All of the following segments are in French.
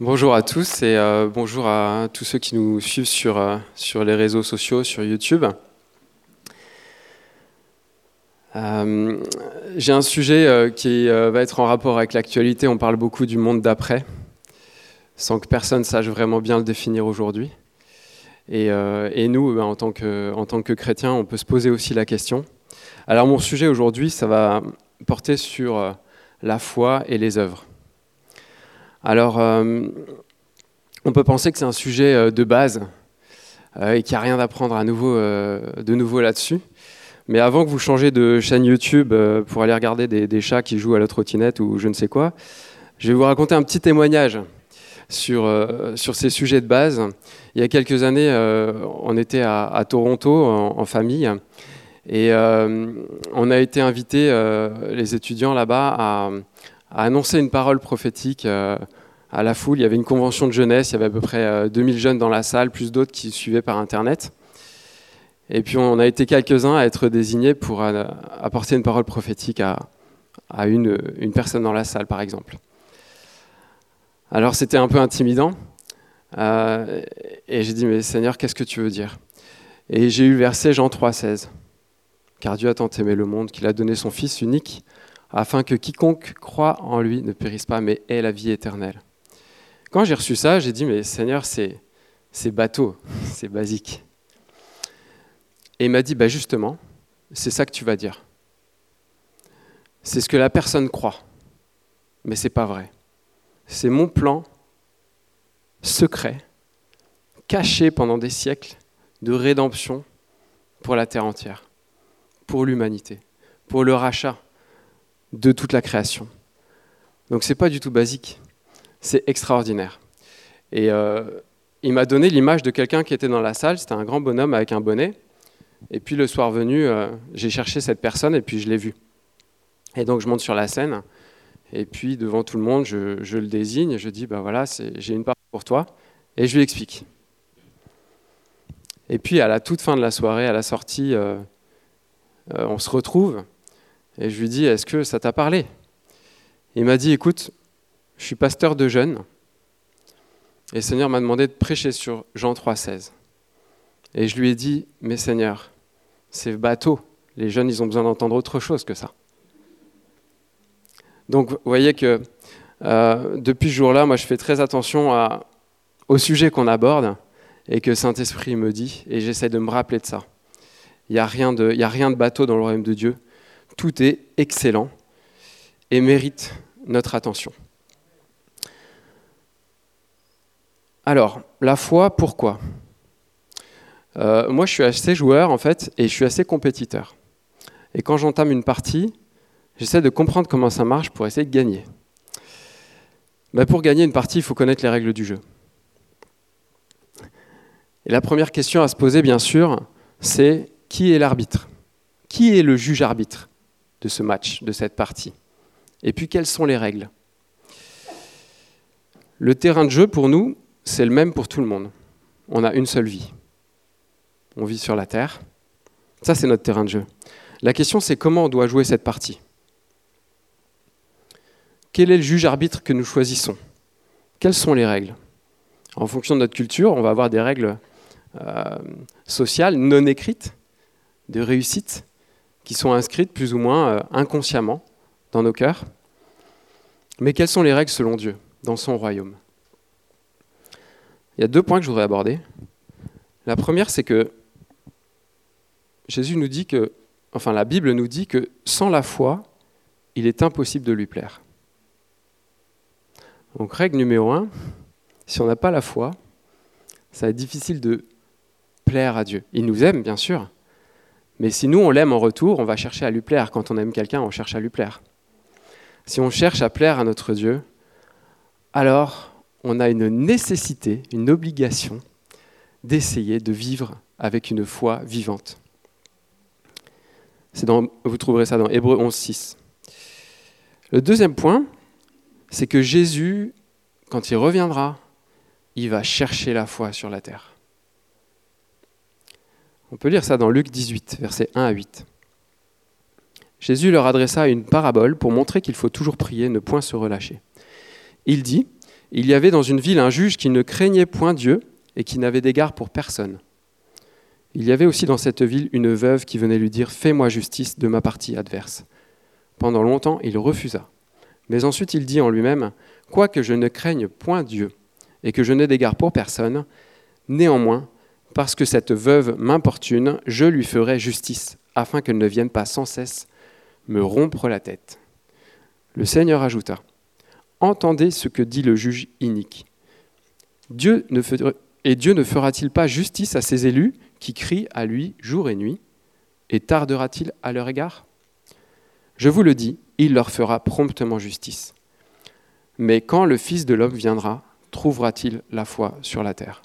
Bonjour à tous et euh, bonjour à tous ceux qui nous suivent sur, euh, les réseaux sociaux, sur YouTube. Euh, J'ai un sujet qui va être en rapport avec l'actualité. On parle beaucoup du monde d'après, sans que personne sache vraiment bien le définir aujourd'hui. Et, nous, ben, en, tant que, en tant que chrétiens, on peut se poser aussi la question. Alors mon sujet aujourd'hui, ça va porter sur la foi et les œuvres. Alors, euh, on peut penser que c'est un sujet euh, de base euh, et qu'il n'y a rien à prendre à nouveau, de nouveau là-dessus. Mais avant que vous changez de chaîne YouTube pour aller regarder des, chats qui jouent à la trottinette ou je ne sais quoi, je vais vous raconter un petit témoignage sur, ces sujets de base. Il y a quelques années, on était à, Toronto en, famille et on a été invités, euh, les étudiants là-bas, à, à annoncer une parole prophétique euh, à la foule. Il y avait une convention de jeunesse, il y avait à peu près euh, 2000 jeunes dans la salle, plus d'autres qui suivaient par Internet. Et puis on a été quelques-uns à être désignés pour euh, apporter une parole prophétique à, une, personne dans la salle, par exemple. Alors c'était un peu intimidant. Euh, et j'ai dit, mais Seigneur, qu'est-ce que tu veux dire? Et j'ai eu le verset Jean 3,16. Car Dieu a tant aimé le monde qu'il a donné son Fils unique, afin que quiconque croit en lui ne périsse pas, mais ait la vie éternelle. Quand j'ai reçu ça, j'ai dit, mais Seigneur, c'est, bateau, c'est basique. Et il m'a dit, bah justement, c'est ça que tu vas dire. C'est ce que la personne croit, mais c'est pas vrai. C'est mon plan secret, caché pendant des siècles, de rédemption pour la terre entière, pour l'humanité, pour le rachat de toute la création. Donc c'est pas du tout basique, c'est extraordinaire. Et euh, il m'a donné l'image de quelqu'un qui était dans la salle, c'était un grand bonhomme avec un bonnet. Et puis le soir venu, euh, j'ai cherché cette personne et puis je l'ai vu. Et donc je monte sur la scène et puis devant tout le monde, je, le désigne, je dis, bah voilà, j'ai une parole pour toi, et je lui explique. Et puis à la toute fin de la soirée, à la sortie, euh, on se retrouve, et je lui dis, est-ce que ça t'a parlé? Il m'a dit, écoute, je suis pasteur de jeunes, et le Seigneur m'a demandé de prêcher sur Jean 3,16. Et je lui ai dit, mais Seigneur, c'est bateau, les jeunes, ils ont besoin d'entendre autre chose que ça. Donc, vous voyez que euh, depuis ce jour-là, moi, je fais très attention au sujet qu'on aborde et que Saint-Esprit me dit, et j'essaie de me rappeler de ça. Il n'y a rien de bateau dans le royaume de Dieu. Tout est excellent et mérite notre attention. Alors, la foi, pourquoi? Euh, Moi, je suis assez joueur, en fait, et je suis assez compétiteur. Et quand j'entame une partie, J'essaie de comprendre comment ça marche pour essayer de gagner. Ben, pour gagner une partie, il faut connaître les règles du jeu. Et la première question à se poser, bien sûr, c'est qui est l'arbitre? Qui est le juge-arbitre? De ce match, de cette partie Et puis, quelles sont les règles? Le terrain de jeu, pour nous, c'est le même pour tout le monde. On a une seule vie. On vit sur la Terre. Ça, c'est notre terrain de jeu. La question, c'est comment on doit jouer cette partie? Quel est le juge-arbitre que nous choisissons? Quelles sont les règles? En fonction de notre culture, on va avoir des règles euh, sociales non écrites, de réussite, qui sont inscrites plus ou moins euh, inconsciemment dans nos cœurs. Mais quelles sont les règles selon Dieu, dans son royaume? Il y a deux points que je voudrais aborder. La première, c'est que Jésus nous dit que, enfin la Bible nous dit que sans la foi, il est impossible de lui plaire. Donc règle numéro un, si on n'a pas la foi, ça va être difficile de plaire à Dieu. Il nous aime, bien sûr, mais si nous, on l'aime en retour, on va chercher à lui plaire. Quand on aime quelqu'un, on cherche à lui plaire. Si on cherche à plaire à notre Dieu, alors on a une nécessité, une obligation d'essayer de vivre avec une foi vivante. Dans, vous trouverez ça dans Hébreu 11, 6. Le deuxième point, c'est que Jésus, quand il reviendra, il va chercher la foi sur la terre. On peut lire ça dans Luc 18, versets 1 à 8. Jésus leur adressa une parabole pour montrer qu'il faut toujours prier, ne point se relâcher. Il dit, Il y avait dans une ville un juge qui ne craignait point Dieu et qui n'avait d'égard pour personne. Il y avait aussi dans cette ville une veuve qui venait lui dire Fais-moi justice de ma partie adverse. Pendant longtemps, il refusa. Mais ensuite il dit en lui-même Quoique je ne craigne point Dieu et que je n'ai d'égard pour personne, néanmoins, parce que cette veuve m'importune, je lui ferai justice, afin qu'elle ne vienne pas sans cesse me rompre la tête. Le Seigneur ajouta Entendez ce que dit le juge inique. Dieu ne et Dieu ne fera-t-il pas justice à ses élus qui crient à lui jour et nuit Et tardera-t-il à leur égard? Je vous le dis, il leur fera promptement justice. Mais quand le Fils de l'homme viendra, trouvera-t-il la foi sur la terre?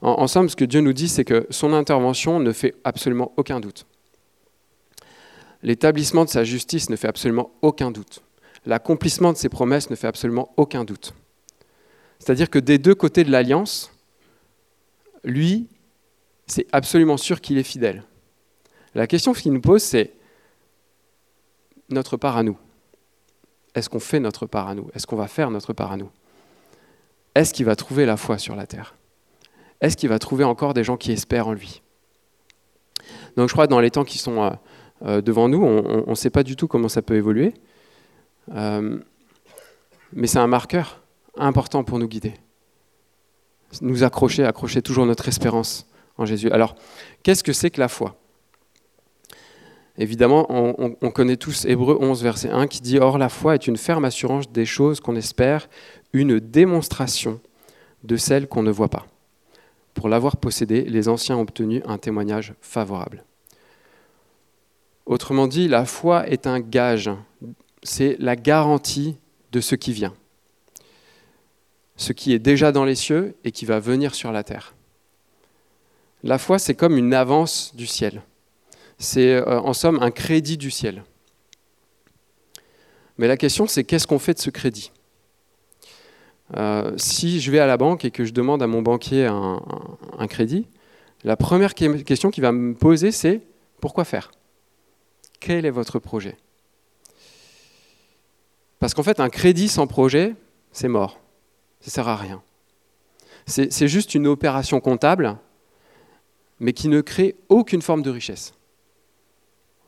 En, somme, ce que Dieu nous dit, c'est que son intervention ne fait absolument aucun doute. L'établissement de sa justice ne fait absolument aucun doute. L'accomplissement de ses promesses ne fait absolument aucun doute. C'est-à-dire que des deux côtés de l'alliance, lui, c'est absolument sûr qu'il est fidèle. La question qu'il nous pose, c'est notre part à nous. Est-ce qu'on fait notre part à nous? Est-ce qu'on va faire notre part à nous? Est-ce qu'il va trouver la foi sur la terre? Est-ce qu'il va trouver encore des gens qui espèrent en lui? Donc je crois que dans les temps qui sont euh, euh, devant nous, on ne sait pas du tout comment ça peut évoluer, euh, mais c'est un marqueur important pour nous guider. Nous accrocher, accrocher toujours notre espérance en Jésus. Alors, qu'est-ce que c'est que la foi? Évidemment, on, connaît tous Hébreu 11, verset 1, qui dit Or, la foi est une ferme assurance des choses qu'on espère, une démonstration de celles qu'on ne voit pas. Pour l'avoir possédée, les anciens ont obtenu un témoignage favorable. Autrement dit, la foi est un gage, c'est la garantie de ce qui vient, ce qui est déjà dans les cieux et qui va venir sur la terre. La foi, c'est comme une avance du ciel. C'est euh, en somme un crédit du ciel. Mais la question, c'est qu'est-ce qu'on fait de ce crédit? Euh, Si je vais à la banque et que je demande à mon banquier un, crédit, la première question qu'il va me poser, c'est pourquoi faire? Quel est votre projet? Parce qu'en fait, un crédit sans projet, c'est mort. Ça ne sert à rien. C'est juste une opération comptable mais qui ne crée aucune forme de richesse.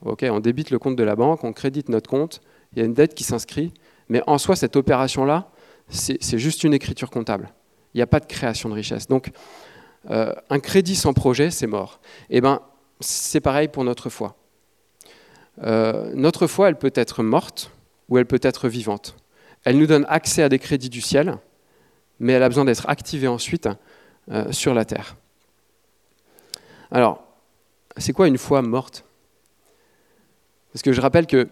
Ok, on débite le compte de la banque, on crédite notre compte, il y a une dette qui s'inscrit, mais en soi, cette opération-là, c'est juste une écriture comptable. Il n'y a pas de création de richesse. Donc, euh, un crédit sans projet, c'est mort. Eh bien, c'est pareil pour notre foi. Euh, notre foi, elle peut être morte ou elle peut être vivante. Elle nous donne accès à des crédits du ciel, mais elle a besoin d'être activée ensuite euh, sur la terre. Alors, c'est quoi une foi morte? Parce que je rappelle que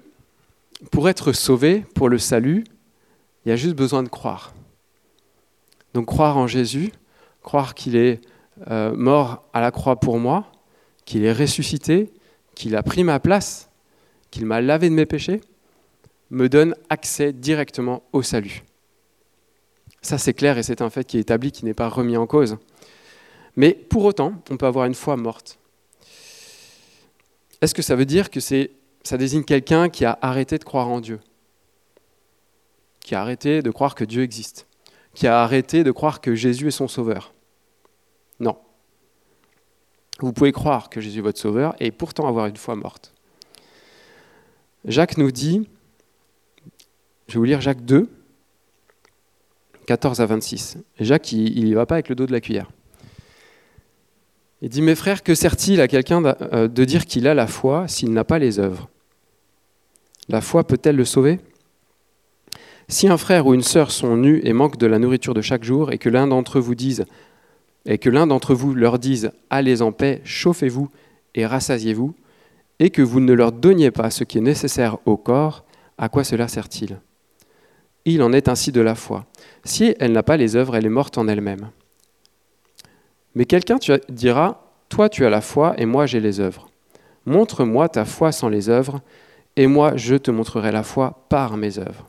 pour être sauvé, pour le salut, il y a juste besoin de croire. Donc croire en Jésus, croire qu'il est euh, mort à la croix pour moi, qu'il est ressuscité, qu'il a pris ma place, qu'il m'a lavé de mes péchés, me donne accès directement au salut. Ça c'est clair et c'est un fait qui est établi, qui n'est pas remis en cause. Mais pour autant, on peut avoir une foi morte. Est-ce que ça veut dire que ça désigne quelqu'un qui a arrêté de croire en Dieu? Qui a arrêté de croire que Dieu existe Qui a arrêté de croire que Jésus est son sauveur Non. Vous pouvez croire que Jésus est votre sauveur et pourtant avoir une foi morte. Jacques nous dit, je vais vous lire Jacques 2, 14 à 26. Jacques, il n'y va pas avec le dos de la cuillère. Il dit, mes frères, que sert-il à quelqu'un euh, de dire qu'il a la foi s'il n'a pas les œuvres? La foi peut-elle le sauver? Si un frère ou une sœur sont nus et manquent de la nourriture de chaque jour, et que l'un d'entre vous et que l'un d'entre vous leur dise, allez en paix, chauffez-vous et rassasiez-vous, et que vous ne leur donniez pas ce qui est nécessaire au corps, à quoi cela sert-il? Il en est ainsi de la foi. Si elle n'a pas les œuvres, elle est morte en elle-même. Mais quelqu'un dira, toi tu as la foi et moi j'ai les œuvres. Montre-moi ta foi sans les œuvres, et moi je te montrerai la foi par mes œuvres.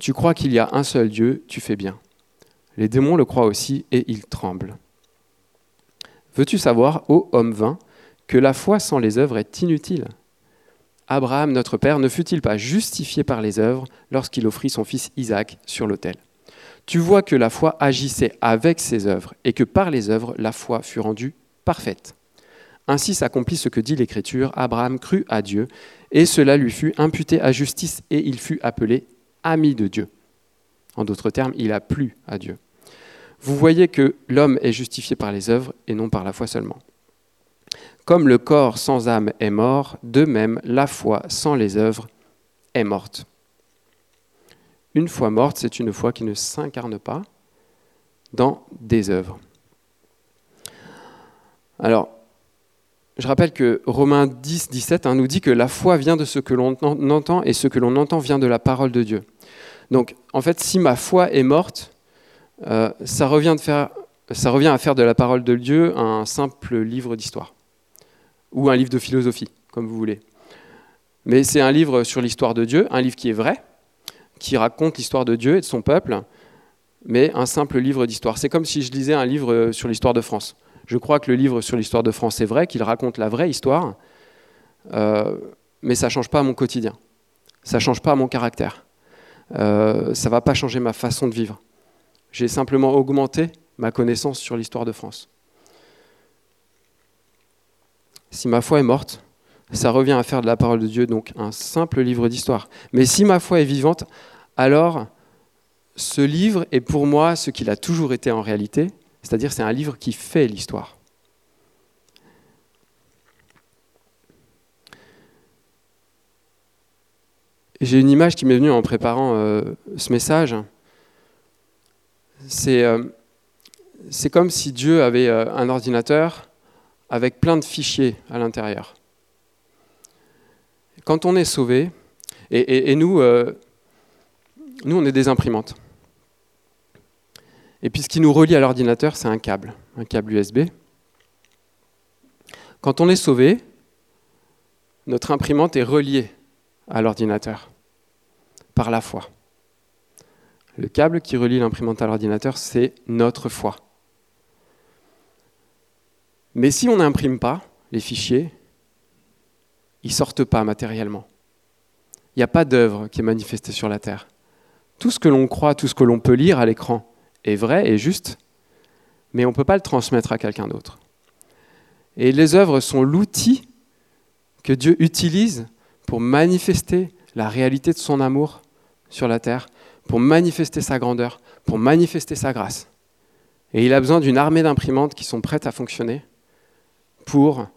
Tu crois qu'il y a un seul Dieu, tu fais bien. Les démons le croient aussi, et ils tremblent. Veux-tu savoir, ô homme vain, que la foi sans les œuvres est inutile? Abraham, notre Père, ne fut-il pas justifié par les œuvres lorsqu'il offrit son fils Isaac sur l'autel? Tu vois que la foi agissait avec ses œuvres et que par les œuvres, la foi fut rendue parfaite. Ainsi s'accomplit ce que dit l'Écriture, Abraham crut à Dieu, et cela lui fut imputé à justice, et il fut appelé ami de Dieu. En d'autres termes, il a plu à Dieu. Vous voyez que l'homme est justifié par les œuvres et non par la foi seulement. Comme le corps sans âme est mort, de même la foi sans les œuvres est morte. Une foi morte, c'est une foi qui ne s'incarne pas dans des œuvres. Alors, je rappelle que Romains 10, 17 hein, nous dit que la foi vient de ce que l'on entend et ce que l'on entend vient de la parole de Dieu. Donc, en fait, si ma foi est morte, euh, ça, revient ça revient à faire de la parole de Dieu un simple livre d'histoire ou un livre de philosophie, comme vous voulez. Mais c'est un livre sur l'histoire de Dieu, un livre qui est vrai, qui raconte l'histoire de Dieu et de son peuple, mais un simple livre d'histoire. C'est comme si je lisais un livre sur l'histoire de France. Je crois que le livre sur l'histoire de France est vrai, qu'il raconte la vraie histoire, euh, mais ça ne change pas mon quotidien. Ça ne change pas mon caractère. Euh, ça ne va pas changer ma façon de vivre. J'ai simplement augmenté ma connaissance sur l'histoire de France. Si ma foi est morte, ça revient à faire de la parole de Dieu donc un simple livre d'histoire. Mais si ma foi est vivante, alors ce livre est pour moi ce qu'il a toujours été en réalité, c'est-à-dire c'est un livre qui fait l'histoire. J'ai une image qui m'est venue en préparant euh, ce message. Euh, c'est comme si Dieu avait euh, un ordinateur avec plein de fichiers à l'intérieur. Quand on est sauvé, et, nous, euh, nous, on est des imprimantes. Et puis ce qui nous relie à l'ordinateur, c'est un câble, un câble USB. Quand on est sauvé, notre imprimante est reliée à l'ordinateur par la foi. Le câble qui relie l'imprimante à l'ordinateur, c'est notre foi. Mais si on n'imprime pas les fichiers, ils ne sortent pas matériellement. Il n'y a pas d'œuvre qui est manifestée sur la Terre. Tout ce que l'on croit, tout ce que l'on peut lire à l'écran est vrai et juste, mais on ne peut pas le transmettre à quelqu'un d'autre. Et les œuvres sont l'outil que Dieu utilise pour manifester la réalité de son amour sur la terre, pour manifester sa grandeur, pour manifester sa grâce. Et il a besoin d'une armée d'imprimantes qui sont prêtes à fonctionner pour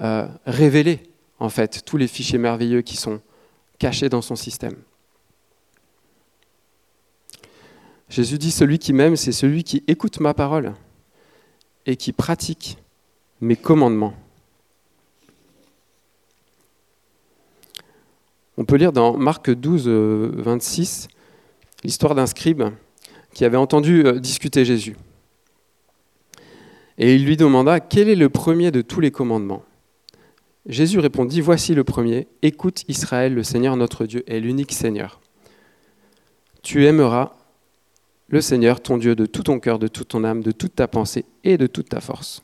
euh, révéler en fait tous les fichiers merveilleux qui sont cachés dans son système. Jésus dit, celui qui m'aime, c'est celui qui écoute ma parole et qui pratique mes commandements. On peut lire dans Marc 12, 26 euh, l'histoire d'un scribe qui avait entendu euh, discuter Jésus. Et il lui demanda, quel est le premier de tous les commandements? Jésus répondit, voici le premier, écoute Israël, le Seigneur notre Dieu est l'unique Seigneur. Tu aimeras le Seigneur, ton Dieu, de tout ton cœur, de toute ton âme, de toute ta pensée et de toute ta force.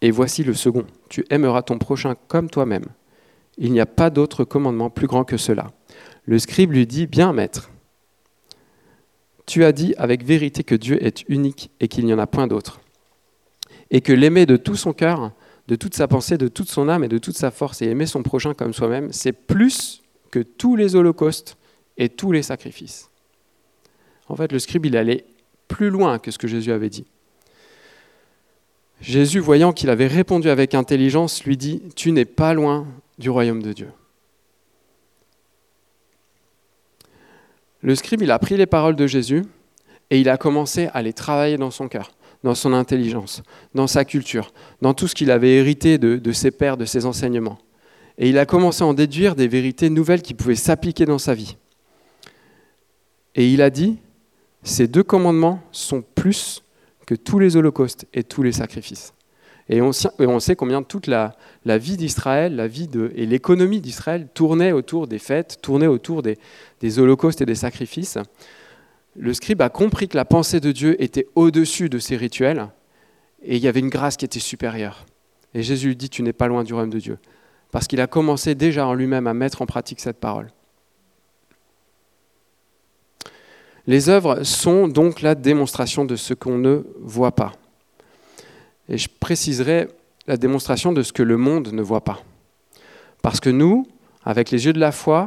Et voici le second, tu aimeras ton prochain comme toi-même. Il n'y a pas d'autre commandement plus grand que cela. Le scribe lui dit, bien maître, tu as dit avec vérité que Dieu est unique et qu'il n'y en a point d'autre et que l'aimer de tout son cœur, de toute sa pensée, de toute son âme et de toute sa force, et aimer son prochain comme soi-même, c'est plus que tous les holocaustes et tous les sacrifices. En fait, le scribe, il allait plus loin que ce que Jésus avait dit. Jésus, voyant qu'il avait répondu avec intelligence, lui dit, Tu n'es pas loin du royaume de Dieu. Le scribe, il a pris les paroles de Jésus et il a commencé à les travailler dans son cœur dans son intelligence, dans sa culture, dans tout ce qu'il avait hérité de, ses pères, de ses enseignements. Et il a commencé à en déduire des vérités nouvelles qui pouvaient s'appliquer dans sa vie. Et il a dit, ces deux commandements sont plus que tous les holocaustes et tous les sacrifices. Et on, sait combien toute la, vie d'Israël, la vie et l'économie d'Israël tournait autour des fêtes, tournait autour des holocaustes et des sacrifices le scribe a compris que la pensée de Dieu était au-dessus de ces rituels et il y avait une grâce qui était supérieure. Et Jésus lui dit, tu n'es pas loin du royaume de Dieu. parce qu'il a commencé déjà en lui-même à mettre en pratique cette parole. Les œuvres sont donc la démonstration de ce qu'on ne voit pas. Et je préciserai la démonstration de ce que le monde ne voit pas. Parce que nous, avec les yeux de la foi,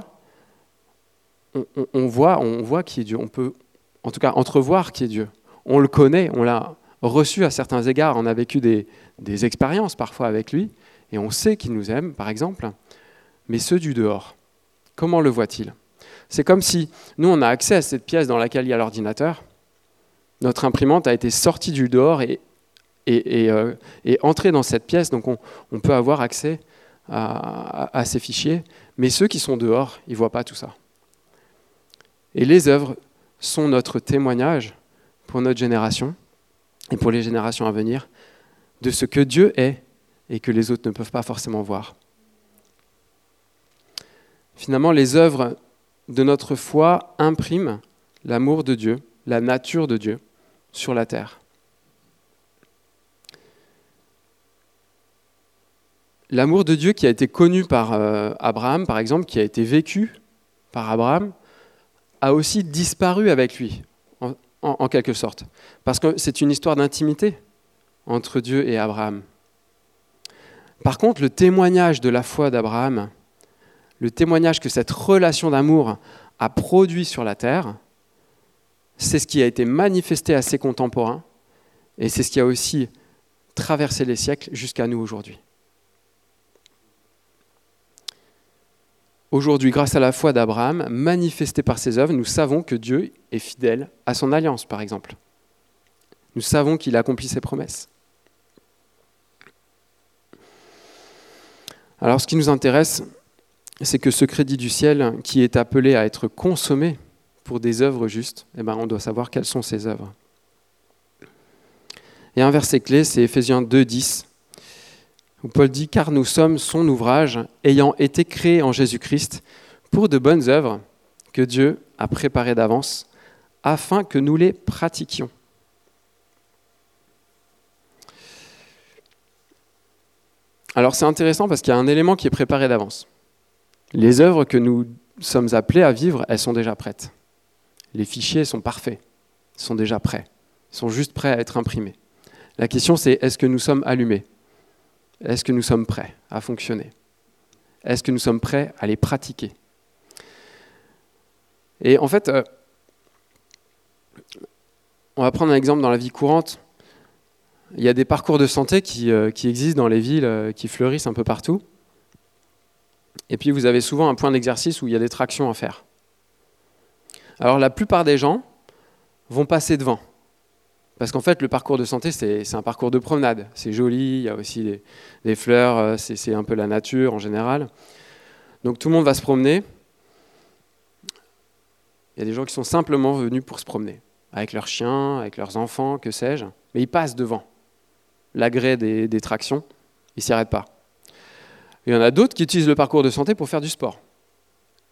on, voit, on voit qui est Dieu. On peut, en tout cas, entrevoir qui est Dieu. On le connaît, on l'a reçu à certains égards, on a vécu des, des expériences parfois avec lui, et on sait qu'il nous aime, par exemple. Mais ceux du dehors, comment le voit-il? C'est comme si nous, on a accès à cette pièce dans laquelle il y a l'ordinateur. Notre imprimante a été sortie du dehors et, et, euh, entrée dans cette pièce, donc on, peut avoir accès à, ces fichiers. Mais ceux qui sont dehors, ils ne voient pas tout ça. Et les œuvres sont notre témoignage pour notre génération et pour les générations à venir de ce que Dieu est et que les autres ne peuvent pas forcément voir. Finalement, les œuvres de notre foi impriment l'amour de Dieu, la nature de Dieu sur la terre. L'amour de Dieu qui a été connu par euh, Abraham, par exemple, qui a été vécu par Abraham, a aussi disparu avec lui, en quelque sorte. Parce que c'est une histoire d'intimité entre Dieu et Abraham. Par contre, le témoignage de la foi d'Abraham, le témoignage que cette relation d'amour a produit sur la terre, c'est ce qui a été manifesté à ses contemporains et c'est ce qui a aussi traversé les siècles jusqu'à nous aujourd'hui. Aujourd'hui, grâce à la foi d'Abraham, manifestée par ses œuvres, nous savons que Dieu est fidèle à son alliance, par exemple. Nous savons qu'il accomplit ses promesses. Alors ce qui nous intéresse, c'est que ce crédit du ciel qui est appelé à être consommé pour des œuvres justes, eh ben, on doit savoir quelles sont ces œuvres. Et un verset clé, c'est Éphésiens 2, 10, où Paul dit Car nous sommes son ouvrage, ayant été créés en Jésus-Christ pour de bonnes œuvres que Dieu a préparées d'avance, afin que nous les pratiquions. Alors c'est intéressant parce qu'il y a un élément qui est préparé d'avance. Les œuvres que nous sommes appelés à vivre, elles sont déjà prêtes. Les fichiers sont parfaits, sont déjà prêts, sont juste prêts à être imprimés. La question c'est est-ce que nous sommes allumés? Est-ce que nous sommes prêts à fonctionner? Est-ce que nous sommes prêts à les pratiquer? Et en fait, euh, on va prendre un exemple dans la vie courante. Il y a des parcours de santé qui, euh, existent dans les villes, euh, qui fleurissent un peu partout. Et puis vous avez souvent un point d'exercice où il y a des tractions à faire. Alors la plupart des gens vont passer devant. Parce qu'en fait, le parcours de santé, c'est un parcours de promenade. C'est joli, il y a aussi des, fleurs, euh, c'est un peu la nature en général. Donc tout le monde va se promener. Il y a des gens qui sont simplement venus pour se promener, avec leurs chiens, avec leurs enfants, que sais-je, mais ils passent devant l'agrès des, des, tractions, ils ne s'y arrêtent pas. Il y en a d'autres qui utilisent le parcours de santé pour faire du sport.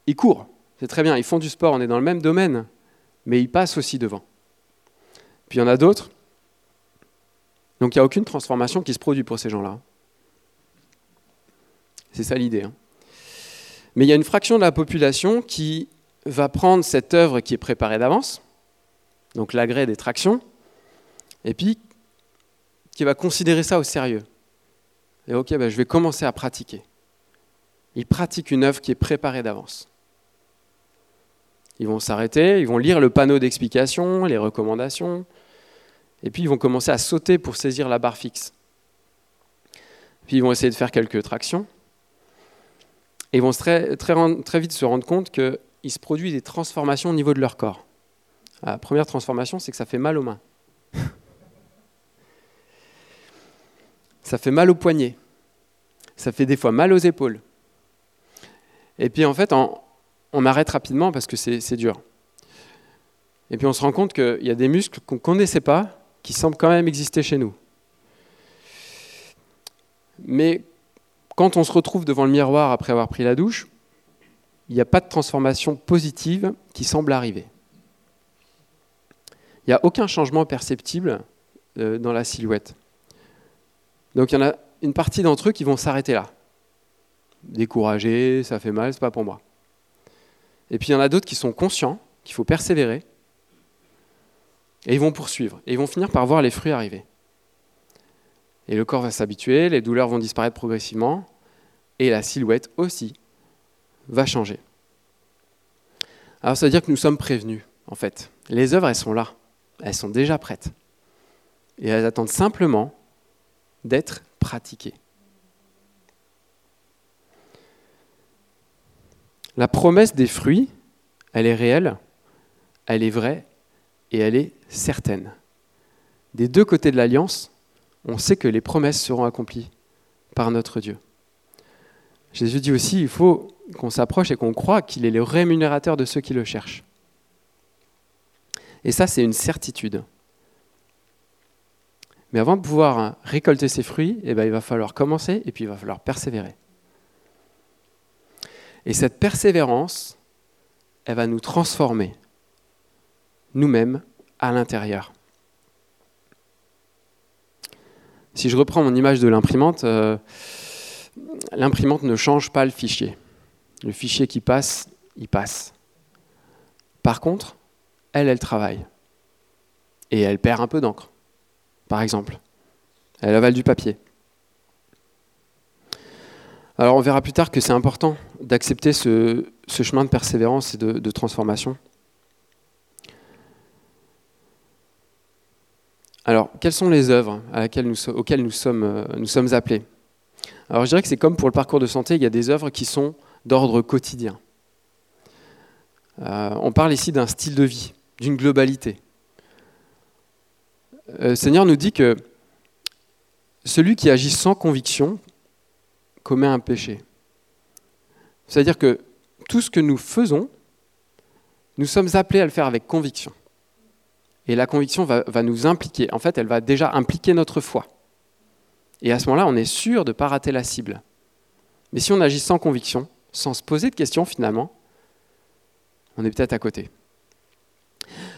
Ils courent, c'est très bien, ils font du sport, on est dans le même domaine, mais ils passent aussi devant. Puis il y en a d'autres, donc il n'y a aucune transformation qui se produit pour ces gens-là. C'est ça l'idée. Hein. Mais il y a une fraction de la population qui va prendre cette œuvre qui est préparée d'avance, donc l'agrès des tractions, et puis qui va considérer ça au sérieux. Et ok, ben, je vais commencer à pratiquer. Ils pratiquent une œuvre qui est préparée d'avance. Ils vont s'arrêter, ils vont lire le panneau d'explication, les recommandations, et puis ils vont commencer à sauter pour saisir la barre fixe. Puis ils vont essayer de faire quelques tractions. Et ils vont très, vite se rendre compte qu'il se produit des transformations au niveau de leur corps. La première transformation, c'est que ça fait mal aux mains. Ça fait mal aux poignets, ça fait des fois mal aux épaules. Et puis en fait, on, arrête rapidement parce que c'est dur. Et puis on se rend compte qu'il y a des muscles qu'on ne connaissait pas, qui semblent quand même exister chez nous. Mais quand on se retrouve devant le miroir après avoir pris la douche, il n'y a pas de transformation positive qui semble arriver. Il n'y a aucun changement perceptible euh, dans la silhouette. Donc il y en a une partie d'entre eux qui vont s'arrêter là. découragé, ça fait mal, c'est pas pour moi. Et puis il y en a d'autres qui sont conscients qu'il faut persévérer, et ils vont poursuivre, et ils vont finir par voir les fruits arriver. Et le corps va s'habituer, les douleurs vont disparaître progressivement, et la silhouette aussi va changer. Alors ça veut dire que nous sommes prévenus, en fait. Les œuvres, elles sont là, elles sont déjà prêtes. Et elles attendent simplement d'être pratiquées. La promesse des fruits, elle est réelle, elle est vraie et elle est certaine. Des deux côtés de l'alliance, on sait que les promesses seront accomplies par notre Dieu. Jésus dit aussi, il faut qu'on s'approche et qu'on croit qu'il est le rémunérateur de ceux qui le cherchent. Et ça, c'est une certitude. Mais avant de pouvoir récolter ces fruits, eh ben, il va falloir commencer et puis il va falloir persévérer. Et cette persévérance, elle va nous transformer, nous-mêmes, à l'intérieur. Si je reprends mon image de l'imprimante, euh, l'imprimante ne change pas le fichier. Le fichier qui passe, il passe. Par contre, elle, elle travaille. Et elle perd un peu d'encre, par exemple. Elle avale du papier. Alors on verra plus tard que c'est important d'accepter ce, chemin de persévérance et de, transformation. Alors, quelles sont les œuvres auxquelles nous sommes, euh, appelés? Alors, je dirais que c'est comme pour le parcours de santé, il y a des œuvres qui sont d'ordre quotidien. Euh, on parle ici d'un style de vie, d'une globalité. Euh, le Seigneur nous dit que celui qui agit sans conviction commet un péché. C'est-à-dire que tout ce que nous faisons, nous sommes appelés à le faire avec conviction. Et la conviction va, nous impliquer. En fait, elle va déjà impliquer notre foi. Et à ce moment-là, on est sûr de ne pas rater la cible. Mais si on agit sans conviction, sans se poser de questions finalement, on est peut-être à côté.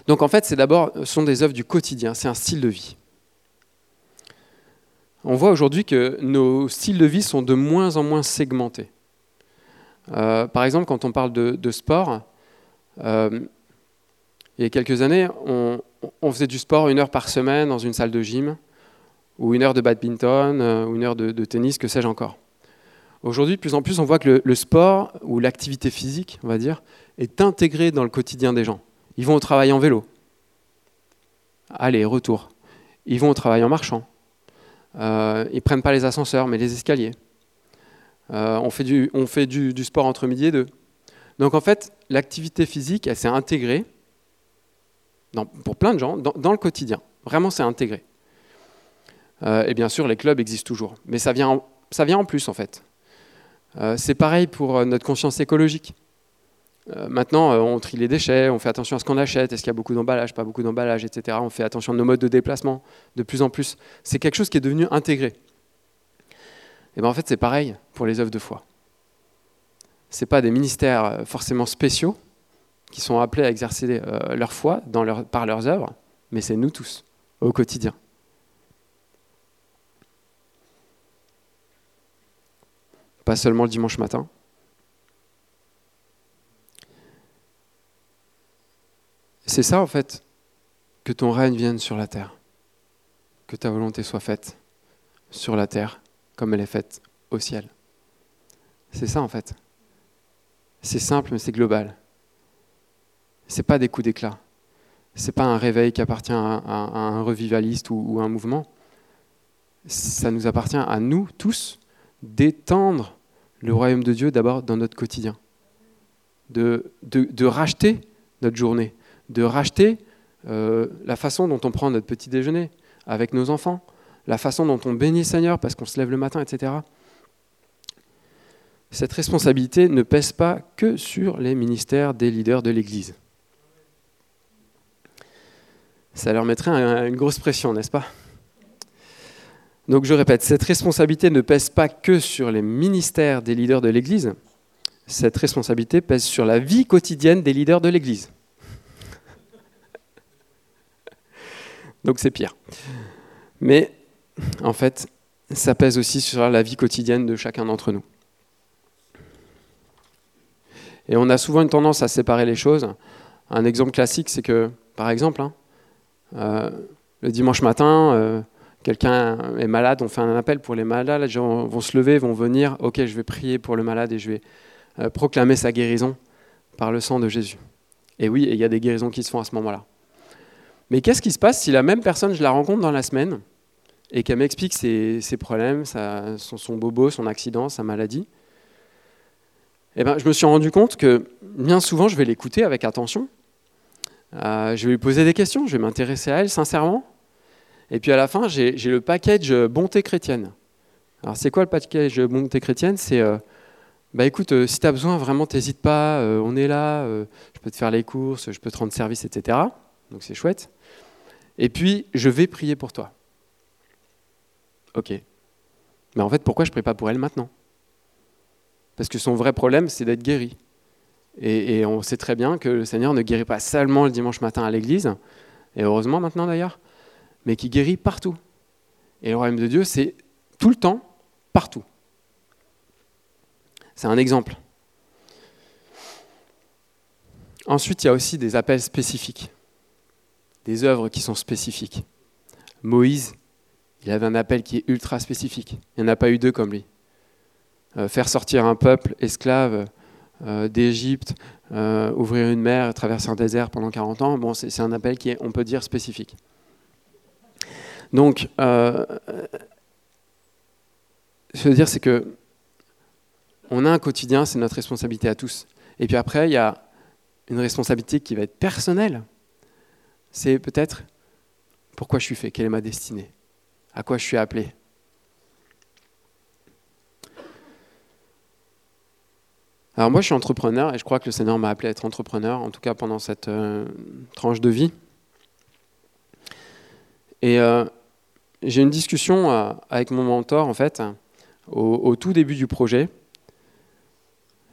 Donc en fait, c'est d'abord, ce sont des œuvres du quotidien, c'est un style de vie on voit aujourd'hui que nos styles de vie sont de moins en moins segmentés. Euh, par exemple, quand on parle de, sport, euh, il y a quelques années, on, faisait du sport une heure par semaine dans une salle de gym, ou une heure de badminton, euh, ou une heure de, tennis, que sais-je encore. Aujourd'hui, de plus en plus, on voit que le sport, ou l'activité physique, on va dire, est intégré dans le quotidien des gens. Ils vont au travail en vélo. Allez, retour. Ils vont au travail en marchant. Euh, ils ne prennent pas les ascenseurs, mais les escaliers. Euh, on fait, du, sport entre midi et deux. Donc en fait, l'activité physique, elle s'est intégrée, pour plein de gens, dans, le quotidien. Vraiment, c'est intégré. Euh, et bien sûr, les clubs existent toujours. Mais ça vient en plus, en fait. c'est pareil pour notre conscience écologique. Euh, maintenant, euh, on trie les déchets, on fait attention à ce qu'on achète, est-ce qu'il y a beaucoup d'emballage, pas beaucoup d'emballage, etc. On fait attention à nos modes de déplacement de plus en plus. C'est quelque chose qui est devenu intégré. Et bien en fait, c'est pareil pour les œuvres de foi. Ce pas des ministères euh, forcément spéciaux qui sont appelés à exercer leur foi par leurs œuvres, mais c'est nous tous, au quotidien. Pas seulement le dimanche matin. C'est ça, en fait, que ton règne vienne sur la terre, que ta volonté soit faite sur la terre comme elle est faite au ciel. C'est ça, en fait. C'est simple, mais c'est global. C'est pas des coups d'éclat. C'est pas un réveil qui appartient à, un revivaliste ou, à un mouvement. Ça nous appartient à nous tous d'étendre le royaume de Dieu d'abord dans notre quotidien, de, de racheter notre journée, de racheter euh, la façon dont on prend notre petit déjeuner avec nos enfants, la façon dont on bénit le Seigneur parce qu'on se lève le matin, etc. Cette responsabilité ne pèse pas que sur les ministères des leaders de l'Église. Ça leur mettrait une grosse pression, n'est-ce pas? Donc je répète, cette responsabilité ne pèse pas que sur les ministères des leaders de l'Église, cette responsabilité pèse sur la vie quotidienne des leaders de l'Église. Donc c'est pire. Mais en fait, ça pèse aussi sur la vie quotidienne de chacun d'entre nous. Et on a souvent une tendance à séparer les choses. Un exemple classique, c'est que, par exemple, hein, euh, le dimanche matin, euh, quelqu'un est malade, on fait un appel pour les malades, les gens vont se lever, vont venir, ok, je vais prier pour le malade et je vais euh, proclamer sa guérison par le sang de Jésus. Et oui, il y a des guérisons qui se font à ce moment-là. Mais qu'est-ce qui se passe si la même personne, je la rencontre dans la semaine et qu'elle m'explique ses, problèmes, son, bobo, son accident, sa maladie? Eh ben, Je me suis rendu compte que bien souvent, je vais l'écouter avec attention. Euh, je vais lui poser des questions, je vais m'intéresser à elle sincèrement. Et puis à la fin, j'ai le package bonté chrétienne. Alors c'est quoi le package bonté chrétienne? C'est, euh, bah écoute, euh, si tu as besoin, vraiment, t'hésites pas, on est là, je peux te faire les courses, je peux te rendre service, etc. Donc c'est chouette. Et puis, je vais prier pour toi. Ok. Mais en fait, pourquoi je ne prie pas pour elle maintenant? Parce que son vrai problème, c'est d'être guéri. Et, on sait très bien que le Seigneur ne guérit pas seulement le dimanche matin à l'église, et heureusement maintenant d'ailleurs, mais qui guérit partout. Et le royaume de Dieu, c'est tout le temps, partout. C'est un exemple. Ensuite, il y a aussi des appels spécifiques, des œuvres qui sont spécifiques. Moïse, il avait un appel qui est ultra spécifique. Il n'y en a pas eu deux comme lui. Euh, faire sortir un peuple esclave euh, d'Égypte, euh, ouvrir une mer, traverser un désert pendant 40 ans, c'est un appel qui est, on peut dire, spécifique. Donc, ce que je veux dire, c'est que on a un quotidien, c'est notre responsabilité à tous. Et puis après, il y a une responsabilité qui va être personnelle. C'est peut-être pourquoi je suis fait, quelle est ma destinée à quoi je suis appelé. Alors moi, je suis entrepreneur et je crois que le Seigneur m'a appelé à être entrepreneur, en tout cas pendant cette euh, tranche de vie. Et euh, j'ai une discussion euh, avec mon mentor, en fait, au, tout début du projet.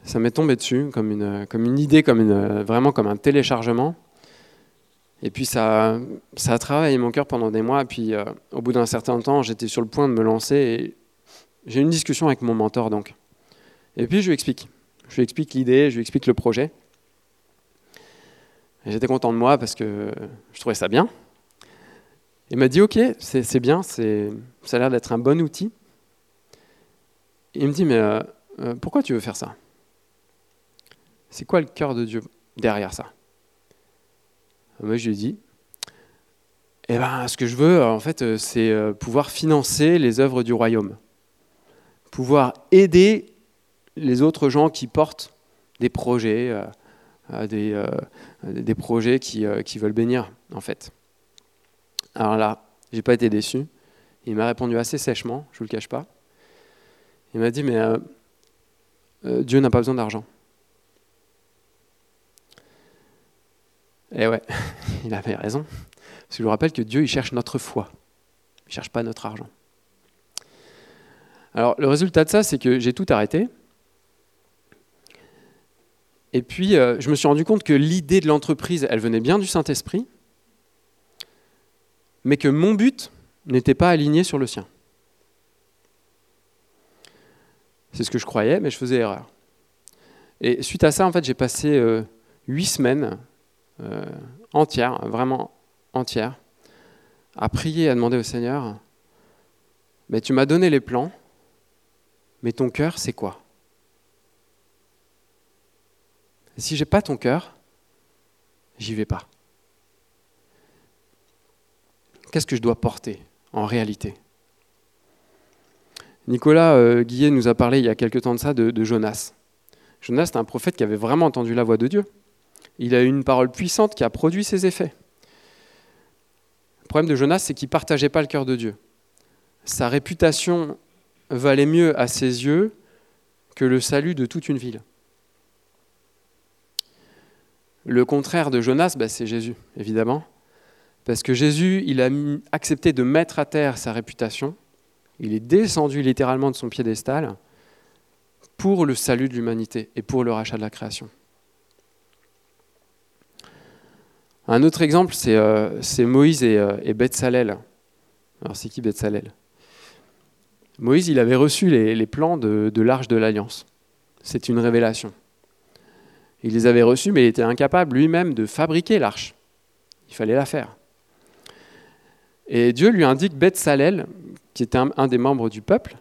Ça m'est tombé dessus comme une, comme une idée, comme une, vraiment comme un téléchargement. Et puis ça, a travaillé mon cœur pendant des mois. Et puis euh, au bout d'un certain temps, j'étais sur le point de me lancer. Et j'ai une discussion avec mon mentor donc. Et puis je lui explique. Je lui explique l'idée, je lui explique le projet. J'étais content de moi parce que je trouvais ça bien. Il m'a dit Ok, c'est bien, ça a l'air d'être un bon outil. il me dit Mais euh, euh, pourquoi tu veux faire ça? C'est quoi le cœur de Dieu derrière ça? Moi, je lui ai dit, eh ben, ce que je veux, en fait, euh, c'est euh, pouvoir financer les œuvres du royaume, pouvoir aider les autres gens qui portent des projets, euh, des, projets qui, qui, veulent bénir, en fait. Alors là, j'ai pas été déçu. Il m'a répondu assez sèchement, je vous le cache pas. Il m'a dit, mais Dieu n'a pas besoin d'argent. Eh ouais, il avait raison. Parce que je vous rappelle que Dieu, il cherche notre foi. Il ne cherche pas notre argent. Alors, le résultat de ça, c'est que j'ai tout arrêté. Et puis, euh, je me suis rendu compte que l'idée de l'entreprise, elle venait bien du Saint-Esprit, mais que mon but n'était pas aligné sur le sien. C'est ce que je croyais, mais je faisais erreur. Et suite à ça, en fait, j'ai passé euh, huit semaines euh, entière, vraiment entière, à prier, à demander au Seigneur, mais tu m'as donné les plans, mais ton cœur, c'est quoi? Si j'ai pas ton cœur, j'y vais pas. Qu'est-ce que je dois porter en réalité? Nicolas euh, Guillet nous a parlé il y a quelque temps de ça de, de Jonas. Jonas, c'est un prophète qui avait vraiment entendu la voix de Dieu. Il a eu une parole puissante qui a produit ses effets. Le problème de Jonas, c'est qu'il ne partageait pas le cœur de Dieu. Sa réputation valait mieux à ses yeux que le salut de toute une ville. Le contraire de Jonas, bah, c'est Jésus, évidemment. Parce que Jésus, il a accepté de mettre à terre sa réputation. Il est descendu littéralement de son piédestal pour le salut de l'humanité et pour le rachat de la création. Un autre exemple, c'est euh, Moïse et, euh, et Bethsalel. Alors, c'est qui Bethsalel? Moïse, il avait reçu les, plans de, l'arche de l'Alliance. C'est une révélation. Il les avait reçus, mais il était incapable lui-même de fabriquer l'arche. Il fallait la faire. Et Dieu lui indique Beth Salel, qui était un, des membres du peuple,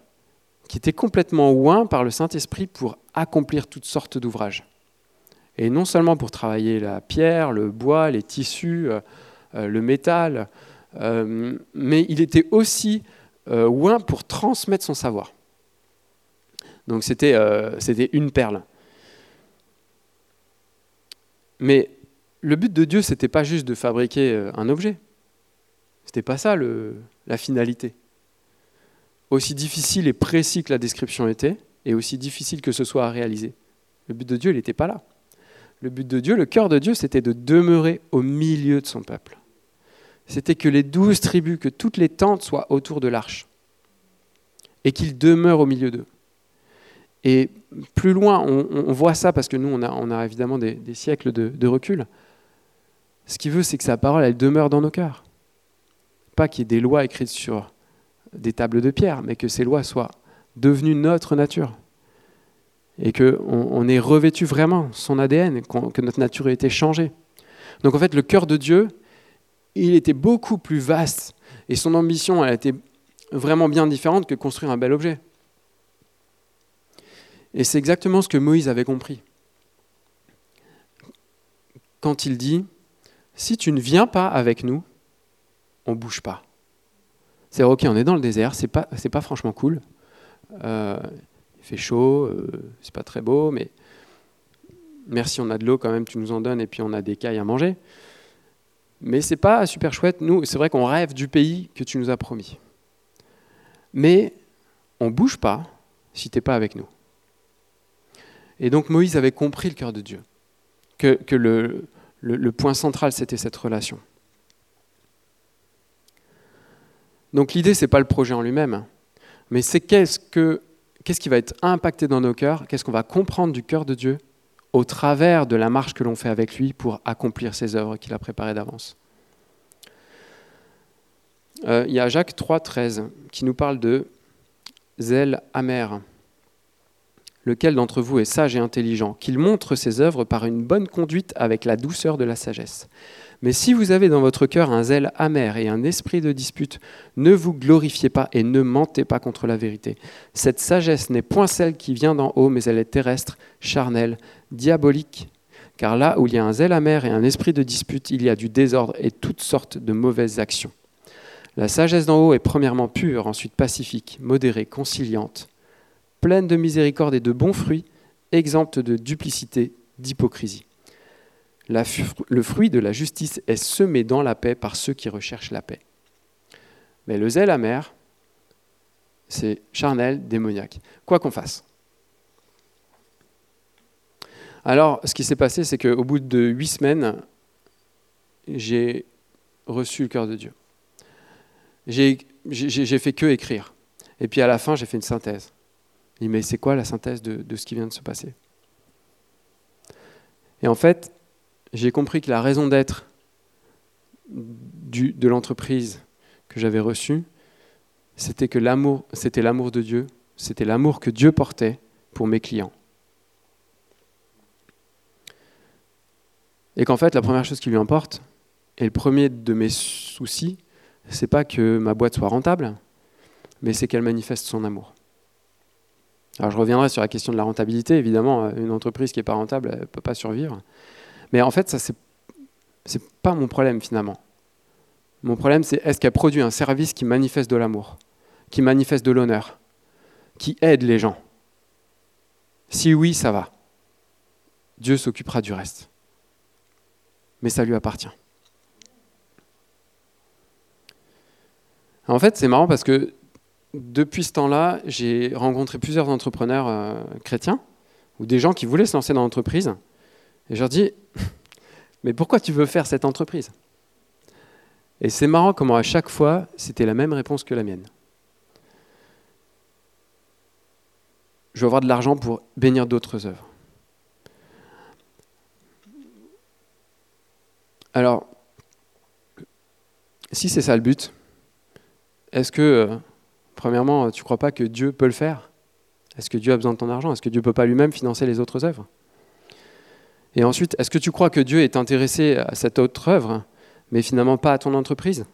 qui était complètement oint par le Saint-Esprit pour accomplir toutes sortes d'ouvrages. Et non seulement pour travailler la pierre, le bois, les tissus, euh, euh, le métal, euh, mais il était aussi oint pour transmettre son savoir. Donc c'était une perle. Mais le but de Dieu, ce n'était pas juste de fabriquer un objet. Ce n'était pas ça la finalité aussi difficile et précis que la description était, et aussi difficile que ce soit à réaliser. Le but de Dieu, il n'était pas là. Le but de Dieu, le cœur de Dieu, c'était de demeurer au milieu de son peuple. C'était que les douze tribus, que toutes les tentes soient autour de l'arche, et qu'il demeure au milieu d'eux. Et plus loin, on, voit ça parce que nous, on a, évidemment des, siècles de, de, recul. Ce qu'il veut, c'est que sa parole, elle demeure dans nos cœurs. Pas qu'il y ait des lois écrites sur des tables de pierre, mais que ces lois soient devenues notre nature. Et qu'on on ait revêtu vraiment son ADN, que notre nature ait été changée. Donc en fait, le cœur de Dieu, il était beaucoup plus vaste. Et son ambition, elle a été vraiment bien différente que construire un bel objet. Et c'est exactement ce que Moïse avait compris. Quand il dit, si tu ne viens pas avec nous, on ne bouge pas c'est ok, on est dans le désert, c'est pas, pas franchement cool. Euh, il fait chaud, euh, c'est pas très beau, mais merci, on a de l'eau quand même, tu nous en donnes, et puis on a des cailles à manger. Mais c'est pas super chouette. Nous, c'est vrai qu'on rêve du pays que tu nous as promis. Mais on bouge pas si tu n'es pas avec nous. Et donc Moïse avait compris le cœur de Dieu, que, que le, le point central, c'était cette relation. Donc l'idée, ce n'est pas le projet en lui-même, mais c'est qu'est-ce, que, qu'est-ce qui va être impacté dans nos cœurs, qu'est-ce qu'on va comprendre du cœur de Dieu au travers de la marche que l'on fait avec lui pour accomplir ses œuvres qu'il a préparées d'avance. Euh, il y a Jacques 3, 13 qui nous parle de zèle amer. Lequel d'entre vous est sage et intelligent, qu'il montre ses œuvres par une bonne conduite avec la douceur de la sagesse. Mais si vous avez dans votre cœur un zèle amer et un esprit de dispute, ne vous glorifiez pas et ne mentez pas contre la vérité. Cette sagesse n'est point celle qui vient d'en haut, mais elle est terrestre, charnelle, diabolique. Car là où il y a un zèle amer et un esprit de dispute, il y a du désordre et toutes sortes de mauvaises actions. La sagesse d'en haut est premièrement pure, ensuite pacifique, modérée, conciliante, pleine de miséricorde et de bons fruits, exempte de duplicité, d'hypocrisie le fruit de la justice est semé dans la paix par ceux qui recherchent la paix. Mais le zèle amer, c'est charnel, démoniaque. Quoi qu'on fasse. Alors, ce qui s'est passé, c'est qu'au bout de huit semaines, j'ai reçu le cœur de Dieu. J'ai fait que écrire. Et puis à la fin, j'ai fait une synthèse. Je mais c'est quoi la synthèse de, de ce qui vient de se passer? Et en fait, j'ai compris que la raison d'être de l'entreprise que j'avais reçue, c'était que l'amour, c'était l'amour de Dieu, c'était l'amour que Dieu portait pour mes clients. Et qu'en fait, la première chose qui lui importe, et le premier de mes soucis, c'est pas que ma boîte soit rentable, mais c'est qu'elle manifeste son amour. Alors je reviendrai sur la question de la rentabilité. Évidemment, une entreprise qui n'est pas rentable, elle ne peut pas survivre. Mais en fait, ça, c'est, pas mon problème finalement. Mon problème, c'est est-ce qu'elle produit un service qui manifeste de l'amour, qui manifeste de l'honneur, qui aide les gens? Si oui, ça va. Dieu s'occupera du reste. Mais ça lui appartient. En fait, c'est marrant parce que depuis ce temps-là, j'ai rencontré plusieurs entrepreneurs euh, chrétiens ou des gens qui voulaient se lancer dans l'entreprise et je leur dis, mais pourquoi tu veux faire cette entreprise? Et c'est marrant comment à chaque fois, c'était la même réponse que la mienne. Je veux avoir de l'argent pour bénir d'autres œuvres. Alors, si c'est ça le but, est-ce que, euh, premièrement, tu ne crois pas que Dieu peut le faire? Est-ce que Dieu a besoin de ton argent? Est-ce que Dieu ne peut pas lui-même financer les autres œuvres? Et ensuite, est-ce que tu crois que Dieu est intéressé à cette autre œuvre, mais finalement pas à ton entreprise?